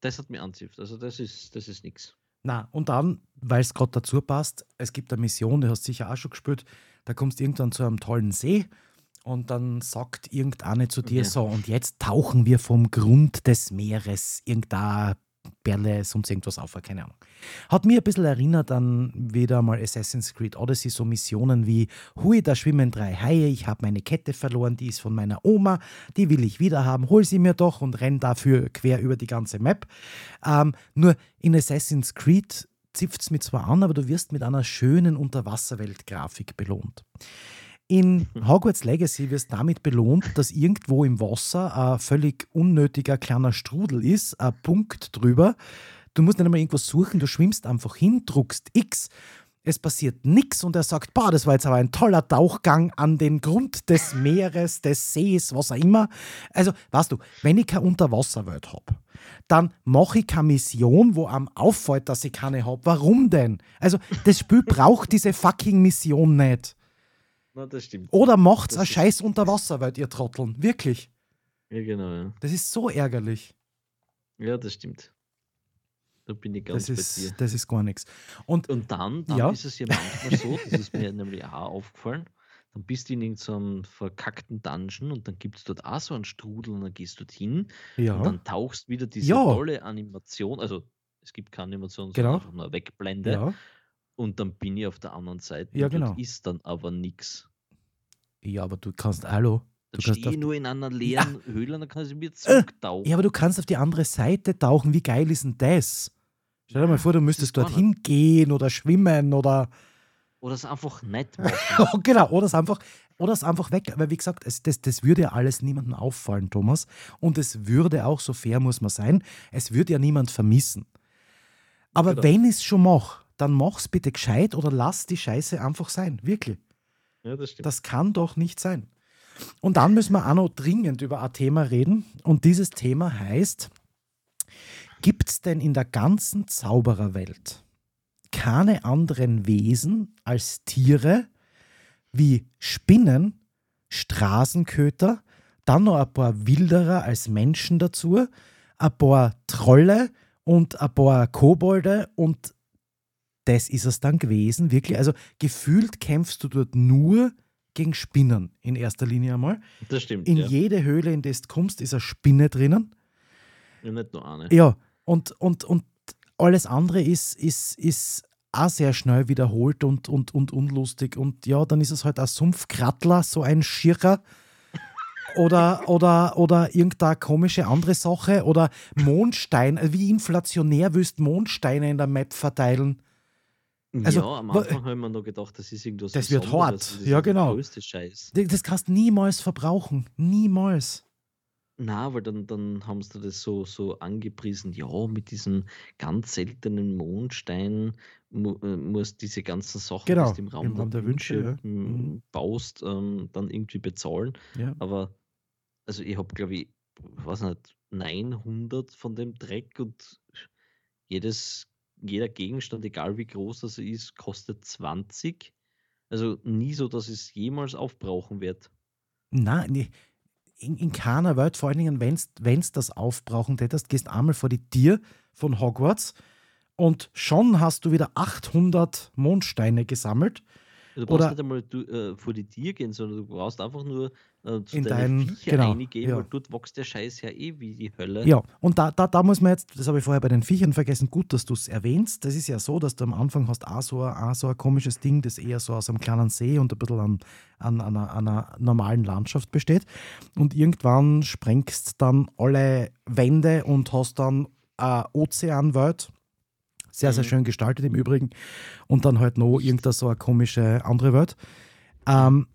Das hat mir anzieht. Also das ist, das ist nichts. Na, und dann, weil es gerade dazu passt, es gibt eine Mission, die hast du sicher auch schon gespürt, da kommst du irgendwann zu einem tollen See und dann sagt irgendeine zu dir ja. so, und jetzt tauchen wir vom Grund des Meeres irgendein Perle, sonst irgendwas auf, keine Ahnung. Hat mir ein bisschen erinnert an wieder mal Assassin's Creed Odyssey, so Missionen wie Hui, da schwimmen drei Haie, ich habe meine Kette verloren, die ist von meiner Oma, die will ich wieder haben, hol sie mir doch und renn dafür quer über die ganze Map. Ähm, nur in Assassin's Creed zipft es mir zwar an, aber du wirst mit einer schönen Unterwasserwelt-Grafik belohnt. In Hogwarts Legacy wirst damit belohnt, dass irgendwo im Wasser ein völlig unnötiger kleiner Strudel ist, ein Punkt drüber. Du musst nicht einmal irgendwas suchen, du schwimmst einfach hin, druckst X, es passiert nichts und er sagt, boah, das war jetzt aber ein toller Tauchgang an den Grund des Meeres, des Sees, was auch immer. Also, weißt du, wenn ich keine Unterwasserwelt habe, dann mache ich keine Mission, wo am auffällt, dass ich keine habe. Warum denn? Also, das Spiel braucht diese fucking Mission nicht. Na, das stimmt. Oder macht's ein Scheiß unter Wasser, weil ihr Trotteln. Wirklich. Ja, genau, ja. Das ist so ärgerlich. Ja, das stimmt. Da bin ich ganz das ist, bei dir. Das ist gar nichts. Und, und dann, dann ja. ist es ja manchmal so, das ist mir (laughs) nämlich auch aufgefallen, dann bist du in irgendeinem verkackten Dungeon und dann gibt es dort auch so einen Strudel und dann gehst du hin ja. und dann tauchst wieder diese ja. tolle Animation, also es gibt keine Animation, genau. sondern einfach nur Wegblende. Ja. Und dann bin ich auf der anderen Seite. Ja, genau. ist dann aber nichts. Ja, aber du kannst, hallo. Du dann stehe ich nur in einer leeren ja. Höhle und dann kannst du mir zurücktauchen. Ja, aber du kannst auf die andere Seite tauchen. Wie geil ist denn das? Stell dir mal vor, du müsstest dorthin gehen oder schwimmen oder. Oder es einfach nett (laughs) machen. genau, oder es einfach, oder es einfach weg. Weil, wie gesagt, es, das, das würde ja alles niemandem auffallen, Thomas. Und es würde auch, so fair muss man sein, es würde ja niemand vermissen. Aber genau. wenn ich es schon mache, dann mach's bitte gescheit oder lass die Scheiße einfach sein. Wirklich. Ja, das stimmt. Das kann doch nicht sein. Und dann müssen wir auch noch dringend über ein Thema reden. Und dieses Thema heißt, gibt es denn in der ganzen Zaubererwelt keine anderen Wesen als Tiere wie Spinnen, Straßenköter, dann noch ein paar Wilderer als Menschen dazu, ein paar Trolle und ein paar Kobolde und das ist es dann gewesen, wirklich. Also gefühlt kämpfst du dort nur gegen Spinnen in erster Linie einmal. Das stimmt. In ja. jede Höhle, in die du kommst, ist eine Spinne drinnen. ja, nicht nur eine. Ja, und, und, und alles andere ist, ist, ist auch sehr schnell wiederholt und, und, und unlustig. Und ja, dann ist es halt ein Sumpfkrattler, so ein Schirrer. Oder, oder, oder irgendeine komische andere Sache. Oder Mondstein. Wie inflationär willst du Mondsteine in der Map verteilen? Also, ja, am Anfang haben wir noch gedacht, das ist irgendwas Das wird hart. das Ja, der genau. größte Scheiß. Das kannst du niemals verbrauchen. Niemals. Na, weil dann, dann haben sie das so, so angepriesen, ja, mit diesem ganz seltenen Mondstein mu äh, musst diese ganzen Sachen, Genau, die du im Raum, im Raum der Wünsche, ja. m, Mhm. baust, ähm, dann irgendwie bezahlen. Ja. Aber, also ich habe, glaube ich, weiß nicht, 900 von dem Dreck und jedes, jeder Gegenstand, egal wie groß das ist, kostet 20. Also nie so, dass es jemals aufbrauchen wird. Nein, nee. in, in keiner Welt, vor allen Dingen, wenn du das aufbrauchen tätest, gehst einmal vor die Tür von Hogwarts und schon hast du wieder 800 Mondsteine gesammelt. Du brauchst Oder- nicht einmal du, äh, vor die Tür gehen, sondern du brauchst einfach nur äh, zu In deinen dein- Viecher genau, reingehen, ja. weil dort wächst der Scheiß ja eh wie die Hölle. Ja, und da, da, da muss man jetzt, das habe ich vorher bei den Viechern vergessen, gut, dass du es erwähnst. Das ist ja so, dass du am Anfang hast auch so, ein- auch so ein komisches Ding, das eher so aus einem kleinen See und ein bisschen an, an, an, einer, an einer normalen Landschaft besteht. Und irgendwann sprengst dann alle Wände und hast dann eine Ozeanwelt. Sehr, sehr Mhm. schön gestaltet im Übrigen. Und dann halt noch irgendeine so eine komische andere Welt. Ähm,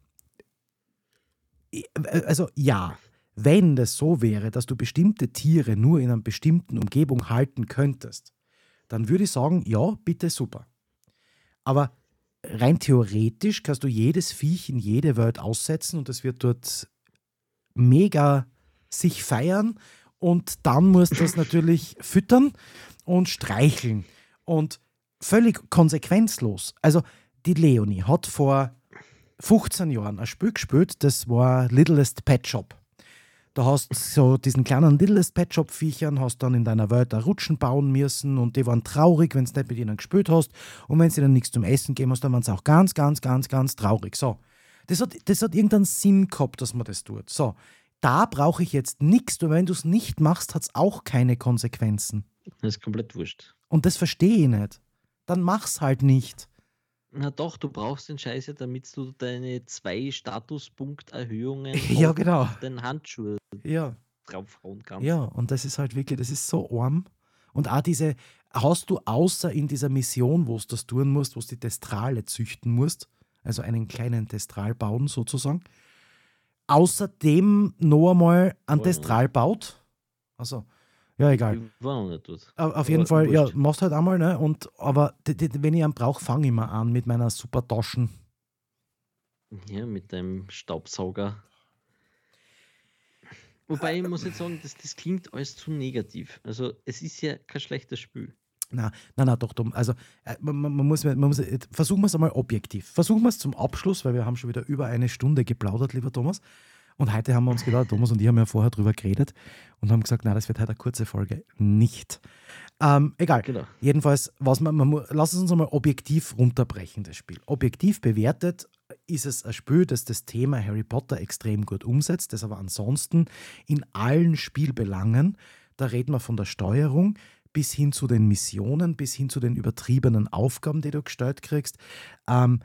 also ja, wenn das so wäre, dass du bestimmte Tiere nur in einer bestimmten Umgebung halten könntest, dann würde ich sagen, ja, bitte super. Aber rein theoretisch kannst du jedes Viech in jede Welt aussetzen und es wird dort mega sich feiern und dann musst du das natürlich füttern und streicheln und völlig konsequenzlos. Also die Leonie hat vor 15 Jahren ein Spiel gespielt, das war Littlest Pet Shop. Da hast so diesen kleinen Littlest Pet Shop Viechern, hast dann in deiner Welt ein Rutschen bauen müssen und die waren traurig, wenn du nicht mit ihnen gespielt hast. Und wenn sie dann nichts zum Essen geben hast, dann waren sie auch ganz, ganz, ganz, ganz traurig. So. Das hat, das hat irgendeinen Sinn gehabt, dass man das tut. So. Da brauche ich jetzt nichts, weil wenn du es nicht machst, hat es auch keine Konsequenzen. Das ist komplett wurscht. Und das verstehe ich nicht. Dann mach's halt nicht. Na doch, du brauchst den Scheiß ja, damit du deine zwei Statuspunkterhöhungen (laughs) Ja, auf genau. den Handschuh Ja. draufhauen kannst. Ja, und das ist halt wirklich, das ist so arm. Und auch diese, hast du außer in dieser Mission, wo du das tun musst, wo du die Testrale züchten musst, also einen kleinen Testral bauen sozusagen, außerdem noch einmal ein Oh, Testral baut. Also, ja, egal. Auf jeden Fall, ja, machst halt einmal, ne? Und, aber wenn ich einen brauche, fange ich mal an mit meiner super Taschen. Ja, mit dem Staubsauger. Wobei ich muss jetzt sagen, das, das klingt alles zu negativ. Also es ist ja kein schlechtes Spiel. Na, na, na, doch, dumm. Also, äh, man, man muss, man muss, versuchen wir es einmal objektiv. Versuchen wir es zum Abschluss, weil wir haben schon wieder über eine Stunde geplaudert, lieber Thomas. Und heute haben wir uns gedacht, Thomas und ich haben ja vorher drüber geredet und haben gesagt, na, das wird heute eine kurze Folge. Nicht. Ähm, egal. Genau. Jedenfalls, was man, man, lass uns einmal objektiv runterbrechen, das Spiel. Objektiv bewertet ist es ein Spiel, das das Thema Harry Potter extrem gut umsetzt, das aber ansonsten in allen Spielbelangen, da reden wir von der Steuerung bis hin zu den Missionen, bis hin zu den übertriebenen Aufgaben, die du gestellt kriegst, ähm,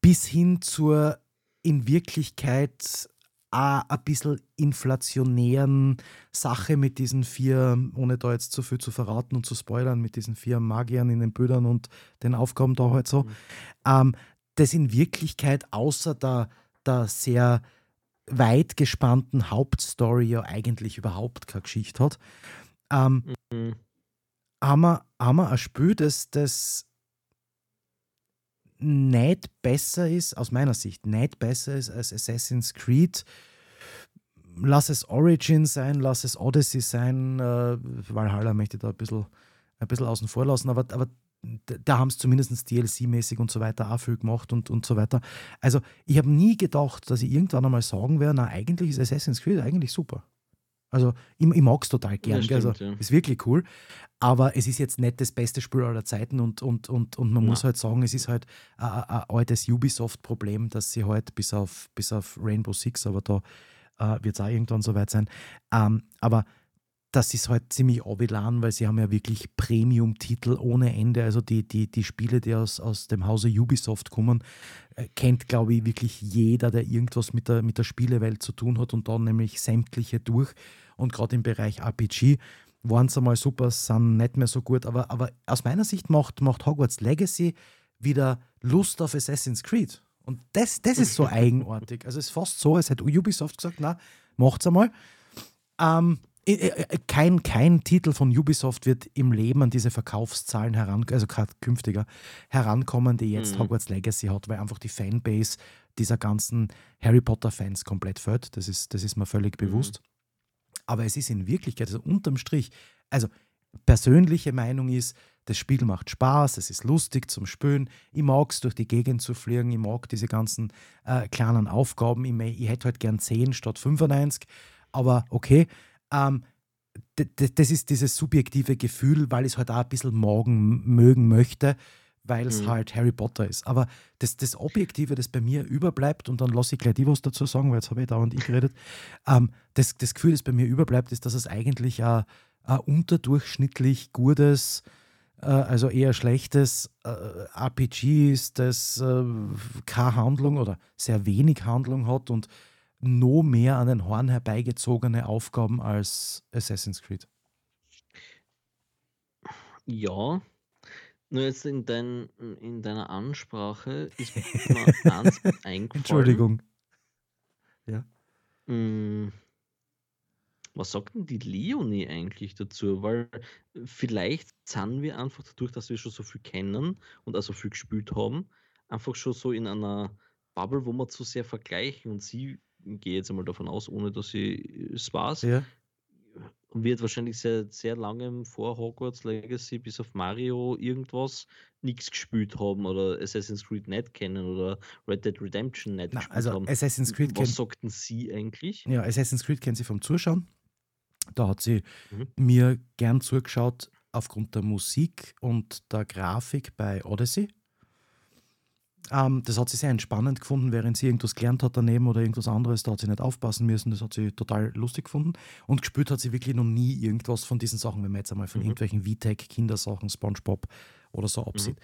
bis hin zur in Wirklichkeit ein bisschen inflationären Sache mit diesen vier, ohne da jetzt zu viel zu verraten und zu spoilern, mit diesen vier Magiern in den Bildern und den Aufgaben da halt so, Mhm. ähm, das in Wirklichkeit außer der, der sehr weit gespannten Hauptstory ja eigentlich überhaupt keine Geschichte hat, ähm, Mhm. haben, wir, haben wir ein Spiel, das, das nicht besser ist, aus meiner Sicht, nicht besser ist als Assassin's Creed. Lass es Origin sein, lass es Odyssey sein. Äh, Valhalla möchte da ein bisschen, ein bisschen außen vor lassen, aber, aber da haben es zumindest DLC-mäßig und so weiter auch viel gemacht und, und so weiter. Also ich habe nie gedacht, dass ich irgendwann einmal sagen werde, na eigentlich ist Assassin's Creed eigentlich super. Also ich, ich mag es total gern, ja, also ja. ist wirklich cool. Aber es ist jetzt nicht das beste Spiel aller Zeiten und, und, und, und man ja. muss halt sagen, es ist halt ein, ein altes Ubisoft-Problem, dass sie halt bis auf, bis auf Rainbow Six, aber da äh, wird es auch irgendwann soweit sein. Ähm, aber das ist halt ziemlich abgelan, weil sie haben ja wirklich Premium-Titel ohne Ende. Also die, die, die Spiele, die aus, aus dem Hause Ubisoft kommen, äh, kennt, glaube ich, wirklich jeder, der irgendwas mit der, mit der Spielewelt zu tun hat und dann nämlich sämtliche durch. Und gerade im Bereich RPG waren es einmal super, sind nicht mehr so gut. Aber, aber aus meiner Sicht macht, macht Hogwarts Legacy wieder Lust auf Assassin's Creed. Und das, das ist so (laughs) eigenartig. Also es ist fast so, als hätte Ubisoft gesagt, na, macht's einmal. Ähm, kein, kein Titel von Ubisoft wird im Leben an diese Verkaufszahlen heran, also gerade künftiger, herankommen, die jetzt mhm. Hogwarts Legacy hat, weil einfach die Fanbase dieser ganzen Harry Potter-Fans komplett fällt. Das ist, das ist mir völlig mhm. bewusst. Aber es ist in Wirklichkeit, also unterm Strich, also persönliche Meinung ist, das Spiel macht Spaß, es ist lustig zum Spülen. Ich mag es, durch die Gegend zu fliegen. Ich mag diese ganzen äh, kleinen Aufgaben. Ich, ich hätte halt gern 10 statt 95, aber okay. Ähm, das ist dieses subjektive Gefühl, weil ich es halt auch ein bisschen morgen mögen möchte, weil es mhm. halt Harry Potter ist. Aber das, das Objektive, das bei mir überbleibt, und dann lasse ich gleich die was dazu sagen, weil jetzt habe ich dauernd ich geredet, ähm, das, das Gefühl, das bei mir überbleibt, ist, dass es eigentlich ein, ein unterdurchschnittlich gutes, äh, also eher schlechtes äh, RPG ist, das äh, keine Handlung oder sehr wenig Handlung hat und noch mehr an den Horn herbeigezogene Aufgaben als Assassin's Creed. Ja, nur jetzt in, dein, in deiner Ansprache ist mir (laughs) eins eingefallen. Entschuldigung. Ja. Hm, was sagt denn die Leonie eigentlich dazu? Weil vielleicht sind wir einfach dadurch, dass wir schon so viel kennen und also viel gespielt haben, einfach schon so in einer Bubble, wo wir zu sehr vergleichen und sie gehe jetzt einmal davon aus, ohne dass sie es weiß, ja. wird wahrscheinlich seit sehr langem vor Hogwarts Legacy bis auf Mario irgendwas nichts gespielt haben oder Assassin's Creed nicht kennen oder Red Dead Redemption nicht Na, gespielt also haben. Assassin's Creed Was sagten Sie eigentlich? Ja, Assassin's Creed kennen Sie vom Zuschauen. Da hat sie mhm. mir gern zugeschaut aufgrund der Musik und der Grafik bei Odyssey. Ähm, das hat sie sehr entspannend gefunden, während sie irgendwas gelernt hat daneben oder irgendwas anderes. Da hat sie nicht aufpassen müssen. Das hat sie total lustig gefunden. Und gespürt hat sie wirklich noch nie irgendwas von diesen Sachen, wenn man jetzt einmal von mhm. irgendwelchen VTech, Kindersachen, Spongebob oder so absieht.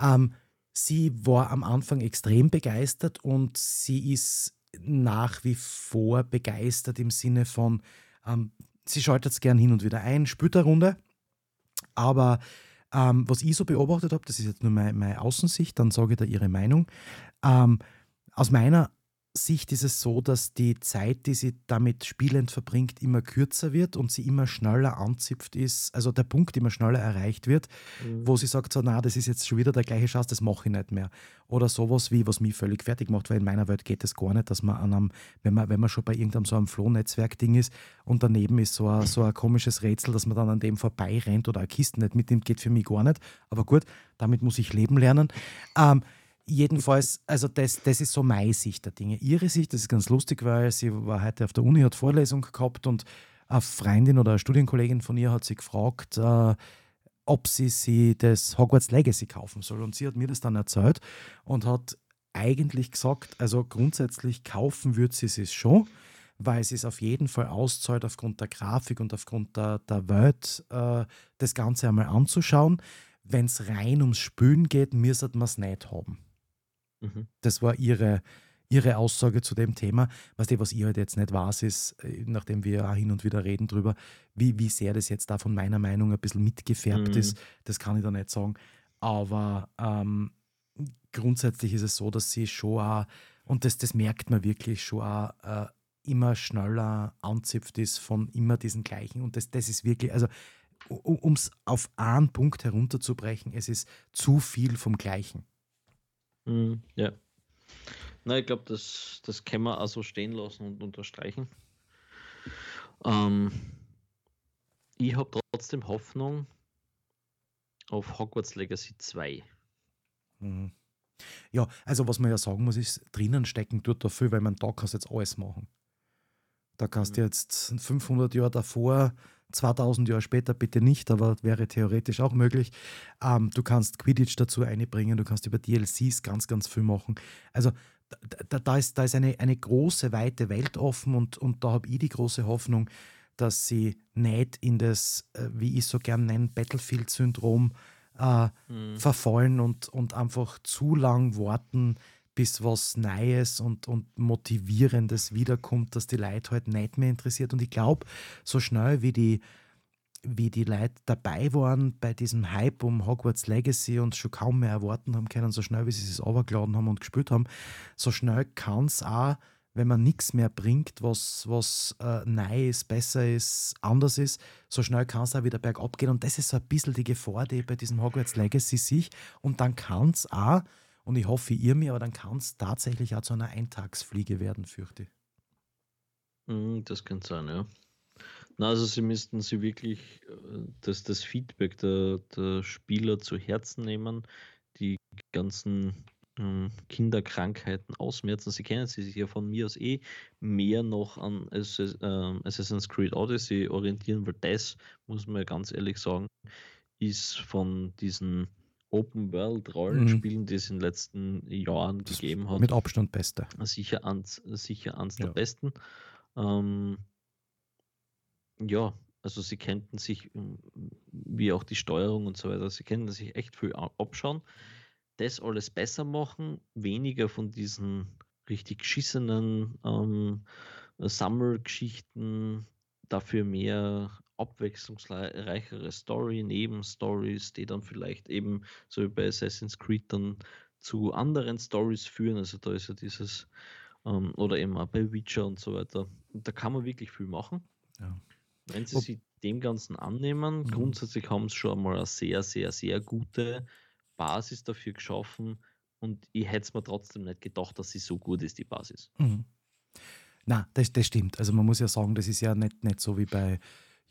Mhm. Ähm, sie war am Anfang extrem begeistert und sie ist nach wie vor begeistert im Sinne von, ähm, sie schaltet es gern hin und wieder ein, spürt eine Runde, aber ähm, was ich so beobachtet habe, das ist jetzt nur meine, meine Außensicht, dann sage ich da Ihre Meinung. Ähm, aus meiner Sicht ist es so, dass die Zeit, die sie damit spielend verbringt, immer kürzer wird und sie immer schneller anzipft ist, also der Punkt immer schneller erreicht wird, mhm. wo sie sagt so, na, das ist jetzt schon wieder der gleiche Schatz, das mache ich nicht mehr. Oder sowas wie, was mich völlig fertig macht, weil in meiner Welt geht es gar nicht, dass man an einem, wenn man, wenn man schon bei irgendeinem so einem Flohnetzwerk-Ding ist und daneben ist so ein, so ein komisches Rätsel, dass man dann an dem vorbei rennt oder eine Kiste nicht mitnimmt, geht für mich gar nicht. Aber gut, damit muss ich leben lernen. Ähm, Jedenfalls, also das, das ist so meine Sicht der Dinge. Ihre Sicht, das ist ganz lustig, weil sie war heute auf der Uni, hat Vorlesung gehabt und eine Freundin oder eine Studienkollegin von ihr hat sie gefragt, äh, ob sie sie das Hogwarts Legacy kaufen soll. Und sie hat mir das dann erzählt und hat eigentlich gesagt, also grundsätzlich kaufen würde sie es schon, weil sie es auf jeden Fall auszahlt aufgrund der Grafik und aufgrund der, der Welt, äh, das Ganze einmal anzuschauen. Wenn es rein ums Spülen geht, müsste man es nicht haben. Mhm. Das war ihre, ihre Aussage zu dem Thema. Was, die, was ich halt jetzt nicht weiß, ist, äh, nachdem wir auch hin und wieder reden drüber, wie, wie sehr das jetzt da von meiner Meinung ein bisschen mitgefärbt mhm. ist, das kann ich da nicht sagen. Aber ähm, grundsätzlich ist es so, dass sie schon auch, und das, das merkt man wirklich schon auch, äh, immer schneller anzipft ist von immer diesen gleichen. Und das, das ist wirklich, also um es auf einen Punkt herunterzubrechen, es ist zu viel vom Gleichen. Mhm, ja. Na, ich glaube, das, das wir also stehen lassen und unterstreichen. Ähm, ich habe trotzdem Hoffnung auf Hogwarts Legacy 2. Mhm. Ja, also was man ja sagen muss, ist, drinnen stecken tut da viel, weil man da kannst jetzt alles machen. Da kannst du mhm. jetzt 500 Jahre davor, 2000 Jahre später bitte nicht, aber wäre theoretisch auch möglich. Ähm, du kannst Quidditch dazu einbringen, du kannst über DLCs ganz, ganz viel machen. Also da, da, ist, da ist eine, eine große, weite Welt offen und, und da habe ich die große Hoffnung, dass sie nicht in das, äh, wie ich so gern nenne, Battlefield-Syndrom äh, mhm. verfallen und, und einfach zu lang warten, bis was Neues und, und Motivierendes wiederkommt, dass die Leute halt nicht mehr interessiert. Und ich glaube, so schnell wie die, wie die Leute dabei waren bei diesem Hype um Hogwarts Legacy und schon kaum mehr erwarten haben können, so schnell wie sie es runtergeladen haben und gespielt haben, so schnell kann es auch, wenn man nichts mehr bringt, was, was äh, neu ist, besser ist, anders ist, so schnell kann es auch wieder bergab gehen. Und das ist so ein bisschen die Gefahr, die bei diesem Hogwarts Legacy sich. Und dann kann es auch, und ich hoffe, ihr mir, aber dann kann es tatsächlich auch zu einer Eintagsfliege werden, fürchte. Mhm, das kann sein, ja. Na, also sie müssten sie wirklich äh, das, das Feedback der, der Spieler zu Herzen nehmen, die ganzen ähm, Kinderkrankheiten ausmerzen. Sie kennen sie sich ja von mir aus eh mehr noch an ähm, Assassin's Creed Odyssey orientieren, weil das, muss man ja ganz ehrlich sagen, ist von diesen Open World Rollenspielen, mhm. die es in den letzten Jahren das gegeben hat. Mit Abstand beste. Sicher ans, sicher ans ja. der besten. Ähm, ja, also sie kennten sich, ähm, wie auch die Steuerung und so weiter, sie konnten sich echt viel abschauen. Das alles besser machen, weniger von diesen richtig geschissenen ähm, Sammelgeschichten, dafür mehr abwechslungsreichere Story, Nebenstories, die dann vielleicht eben, so wie bei Assassin's Creed, dann zu anderen Stories führen. Also da ist ja dieses, ähm, oder eben auch bei Witcher und so weiter. da kann man wirklich viel machen. Ja. Wenn sie Ob sich dem Ganzen annehmen, mhm. grundsätzlich haben sie schon mal eine sehr, sehr, sehr gute Basis dafür geschaffen und ich hätte es mir trotzdem nicht gedacht, dass sie so gut ist, die Basis. Mhm. Na, das, das stimmt. Also man muss ja sagen, das ist ja nicht, nicht so wie bei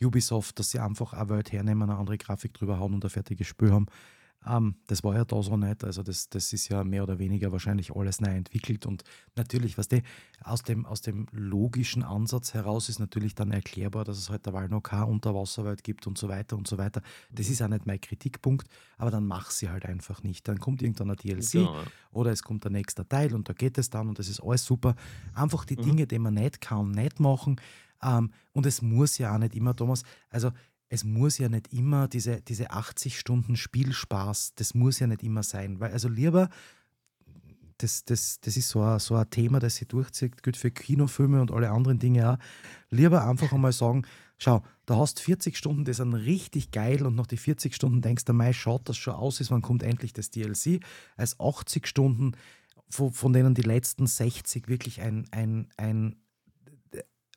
Ubisoft, dass sie einfach eine Welt hernehmen, eine andere Grafik drüber hauen und ein fertiges Spiel haben. Ähm, das war ja da so nicht. Also das, das ist ja mehr oder weniger wahrscheinlich alles neu entwickelt. Und natürlich, was weißt du, aus dem, aus dem logischen Ansatz heraus ist natürlich dann erklärbar, dass es heute halt noch keine Unterwasserwelt gibt und so weiter und so weiter. Das ist auch nicht mein Kritikpunkt, aber dann mach sie halt einfach nicht. Dann kommt irgendwann ein DLC genau. oder es kommt der nächste Teil und da geht es dann und das ist alles super. Einfach die mhm. Dinge, die man nicht kann, nicht machen. Ähm, und es muss ja auch nicht immer, Thomas, also es muss ja nicht immer diese, diese 80 Stunden Spielspaß, das muss ja nicht immer sein. Weil also lieber, das, das, das ist so ein, so ein Thema, das sich durchzieht, gut für Kinofilme und alle anderen Dinge auch. Lieber einfach (laughs) einmal sagen, schau, da hast 40 Stunden, die sind richtig geil und nach die 40 Stunden denkst du, Mai schaut das schon aus, ist, wann kommt endlich das DLC, als 80 Stunden, von, von denen die letzten 60 wirklich ein, ein, ein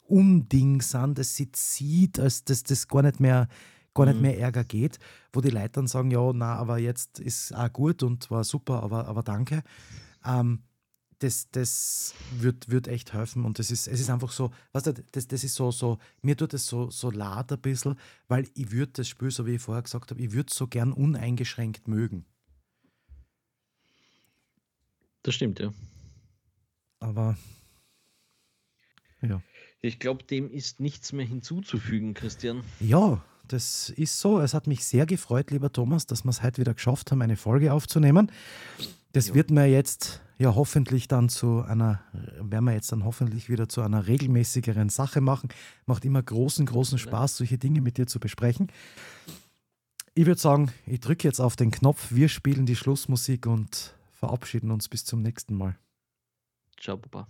Unding sind, das sie zieht, als dass das gar nicht mehr gar nicht mhm. mehr Ärger geht, wo die Leute dann sagen, ja, na, aber jetzt ist auch gut und war super, aber, aber danke. Ähm, das, das wird, wird echt helfen und das ist, es ist einfach so, weißt du, das, das ist so, so, mir tut das so, so leid ein bisschen, weil ich würde das Spiel, so wie ich vorher gesagt habe, ich würde es so gern uneingeschränkt mögen. Das stimmt, ja. Aber ja. Ich glaube, dem ist nichts mehr hinzuzufügen, Christian. Ja, das ist so. Es hat mich sehr gefreut, lieber Thomas, dass wir es heute wieder geschafft haben, eine Folge aufzunehmen. Das ja. wird mir jetzt ja hoffentlich dann zu einer, werden wir jetzt dann hoffentlich wieder zu einer regelmäßigeren Sache machen. Macht immer großen, großen Spaß, solche Dinge mit dir zu besprechen. Ich würde sagen, ich drücke jetzt auf den Knopf, wir spielen die Schlussmusik und verabschieden uns bis zum nächsten Mal. Ciao, Papa.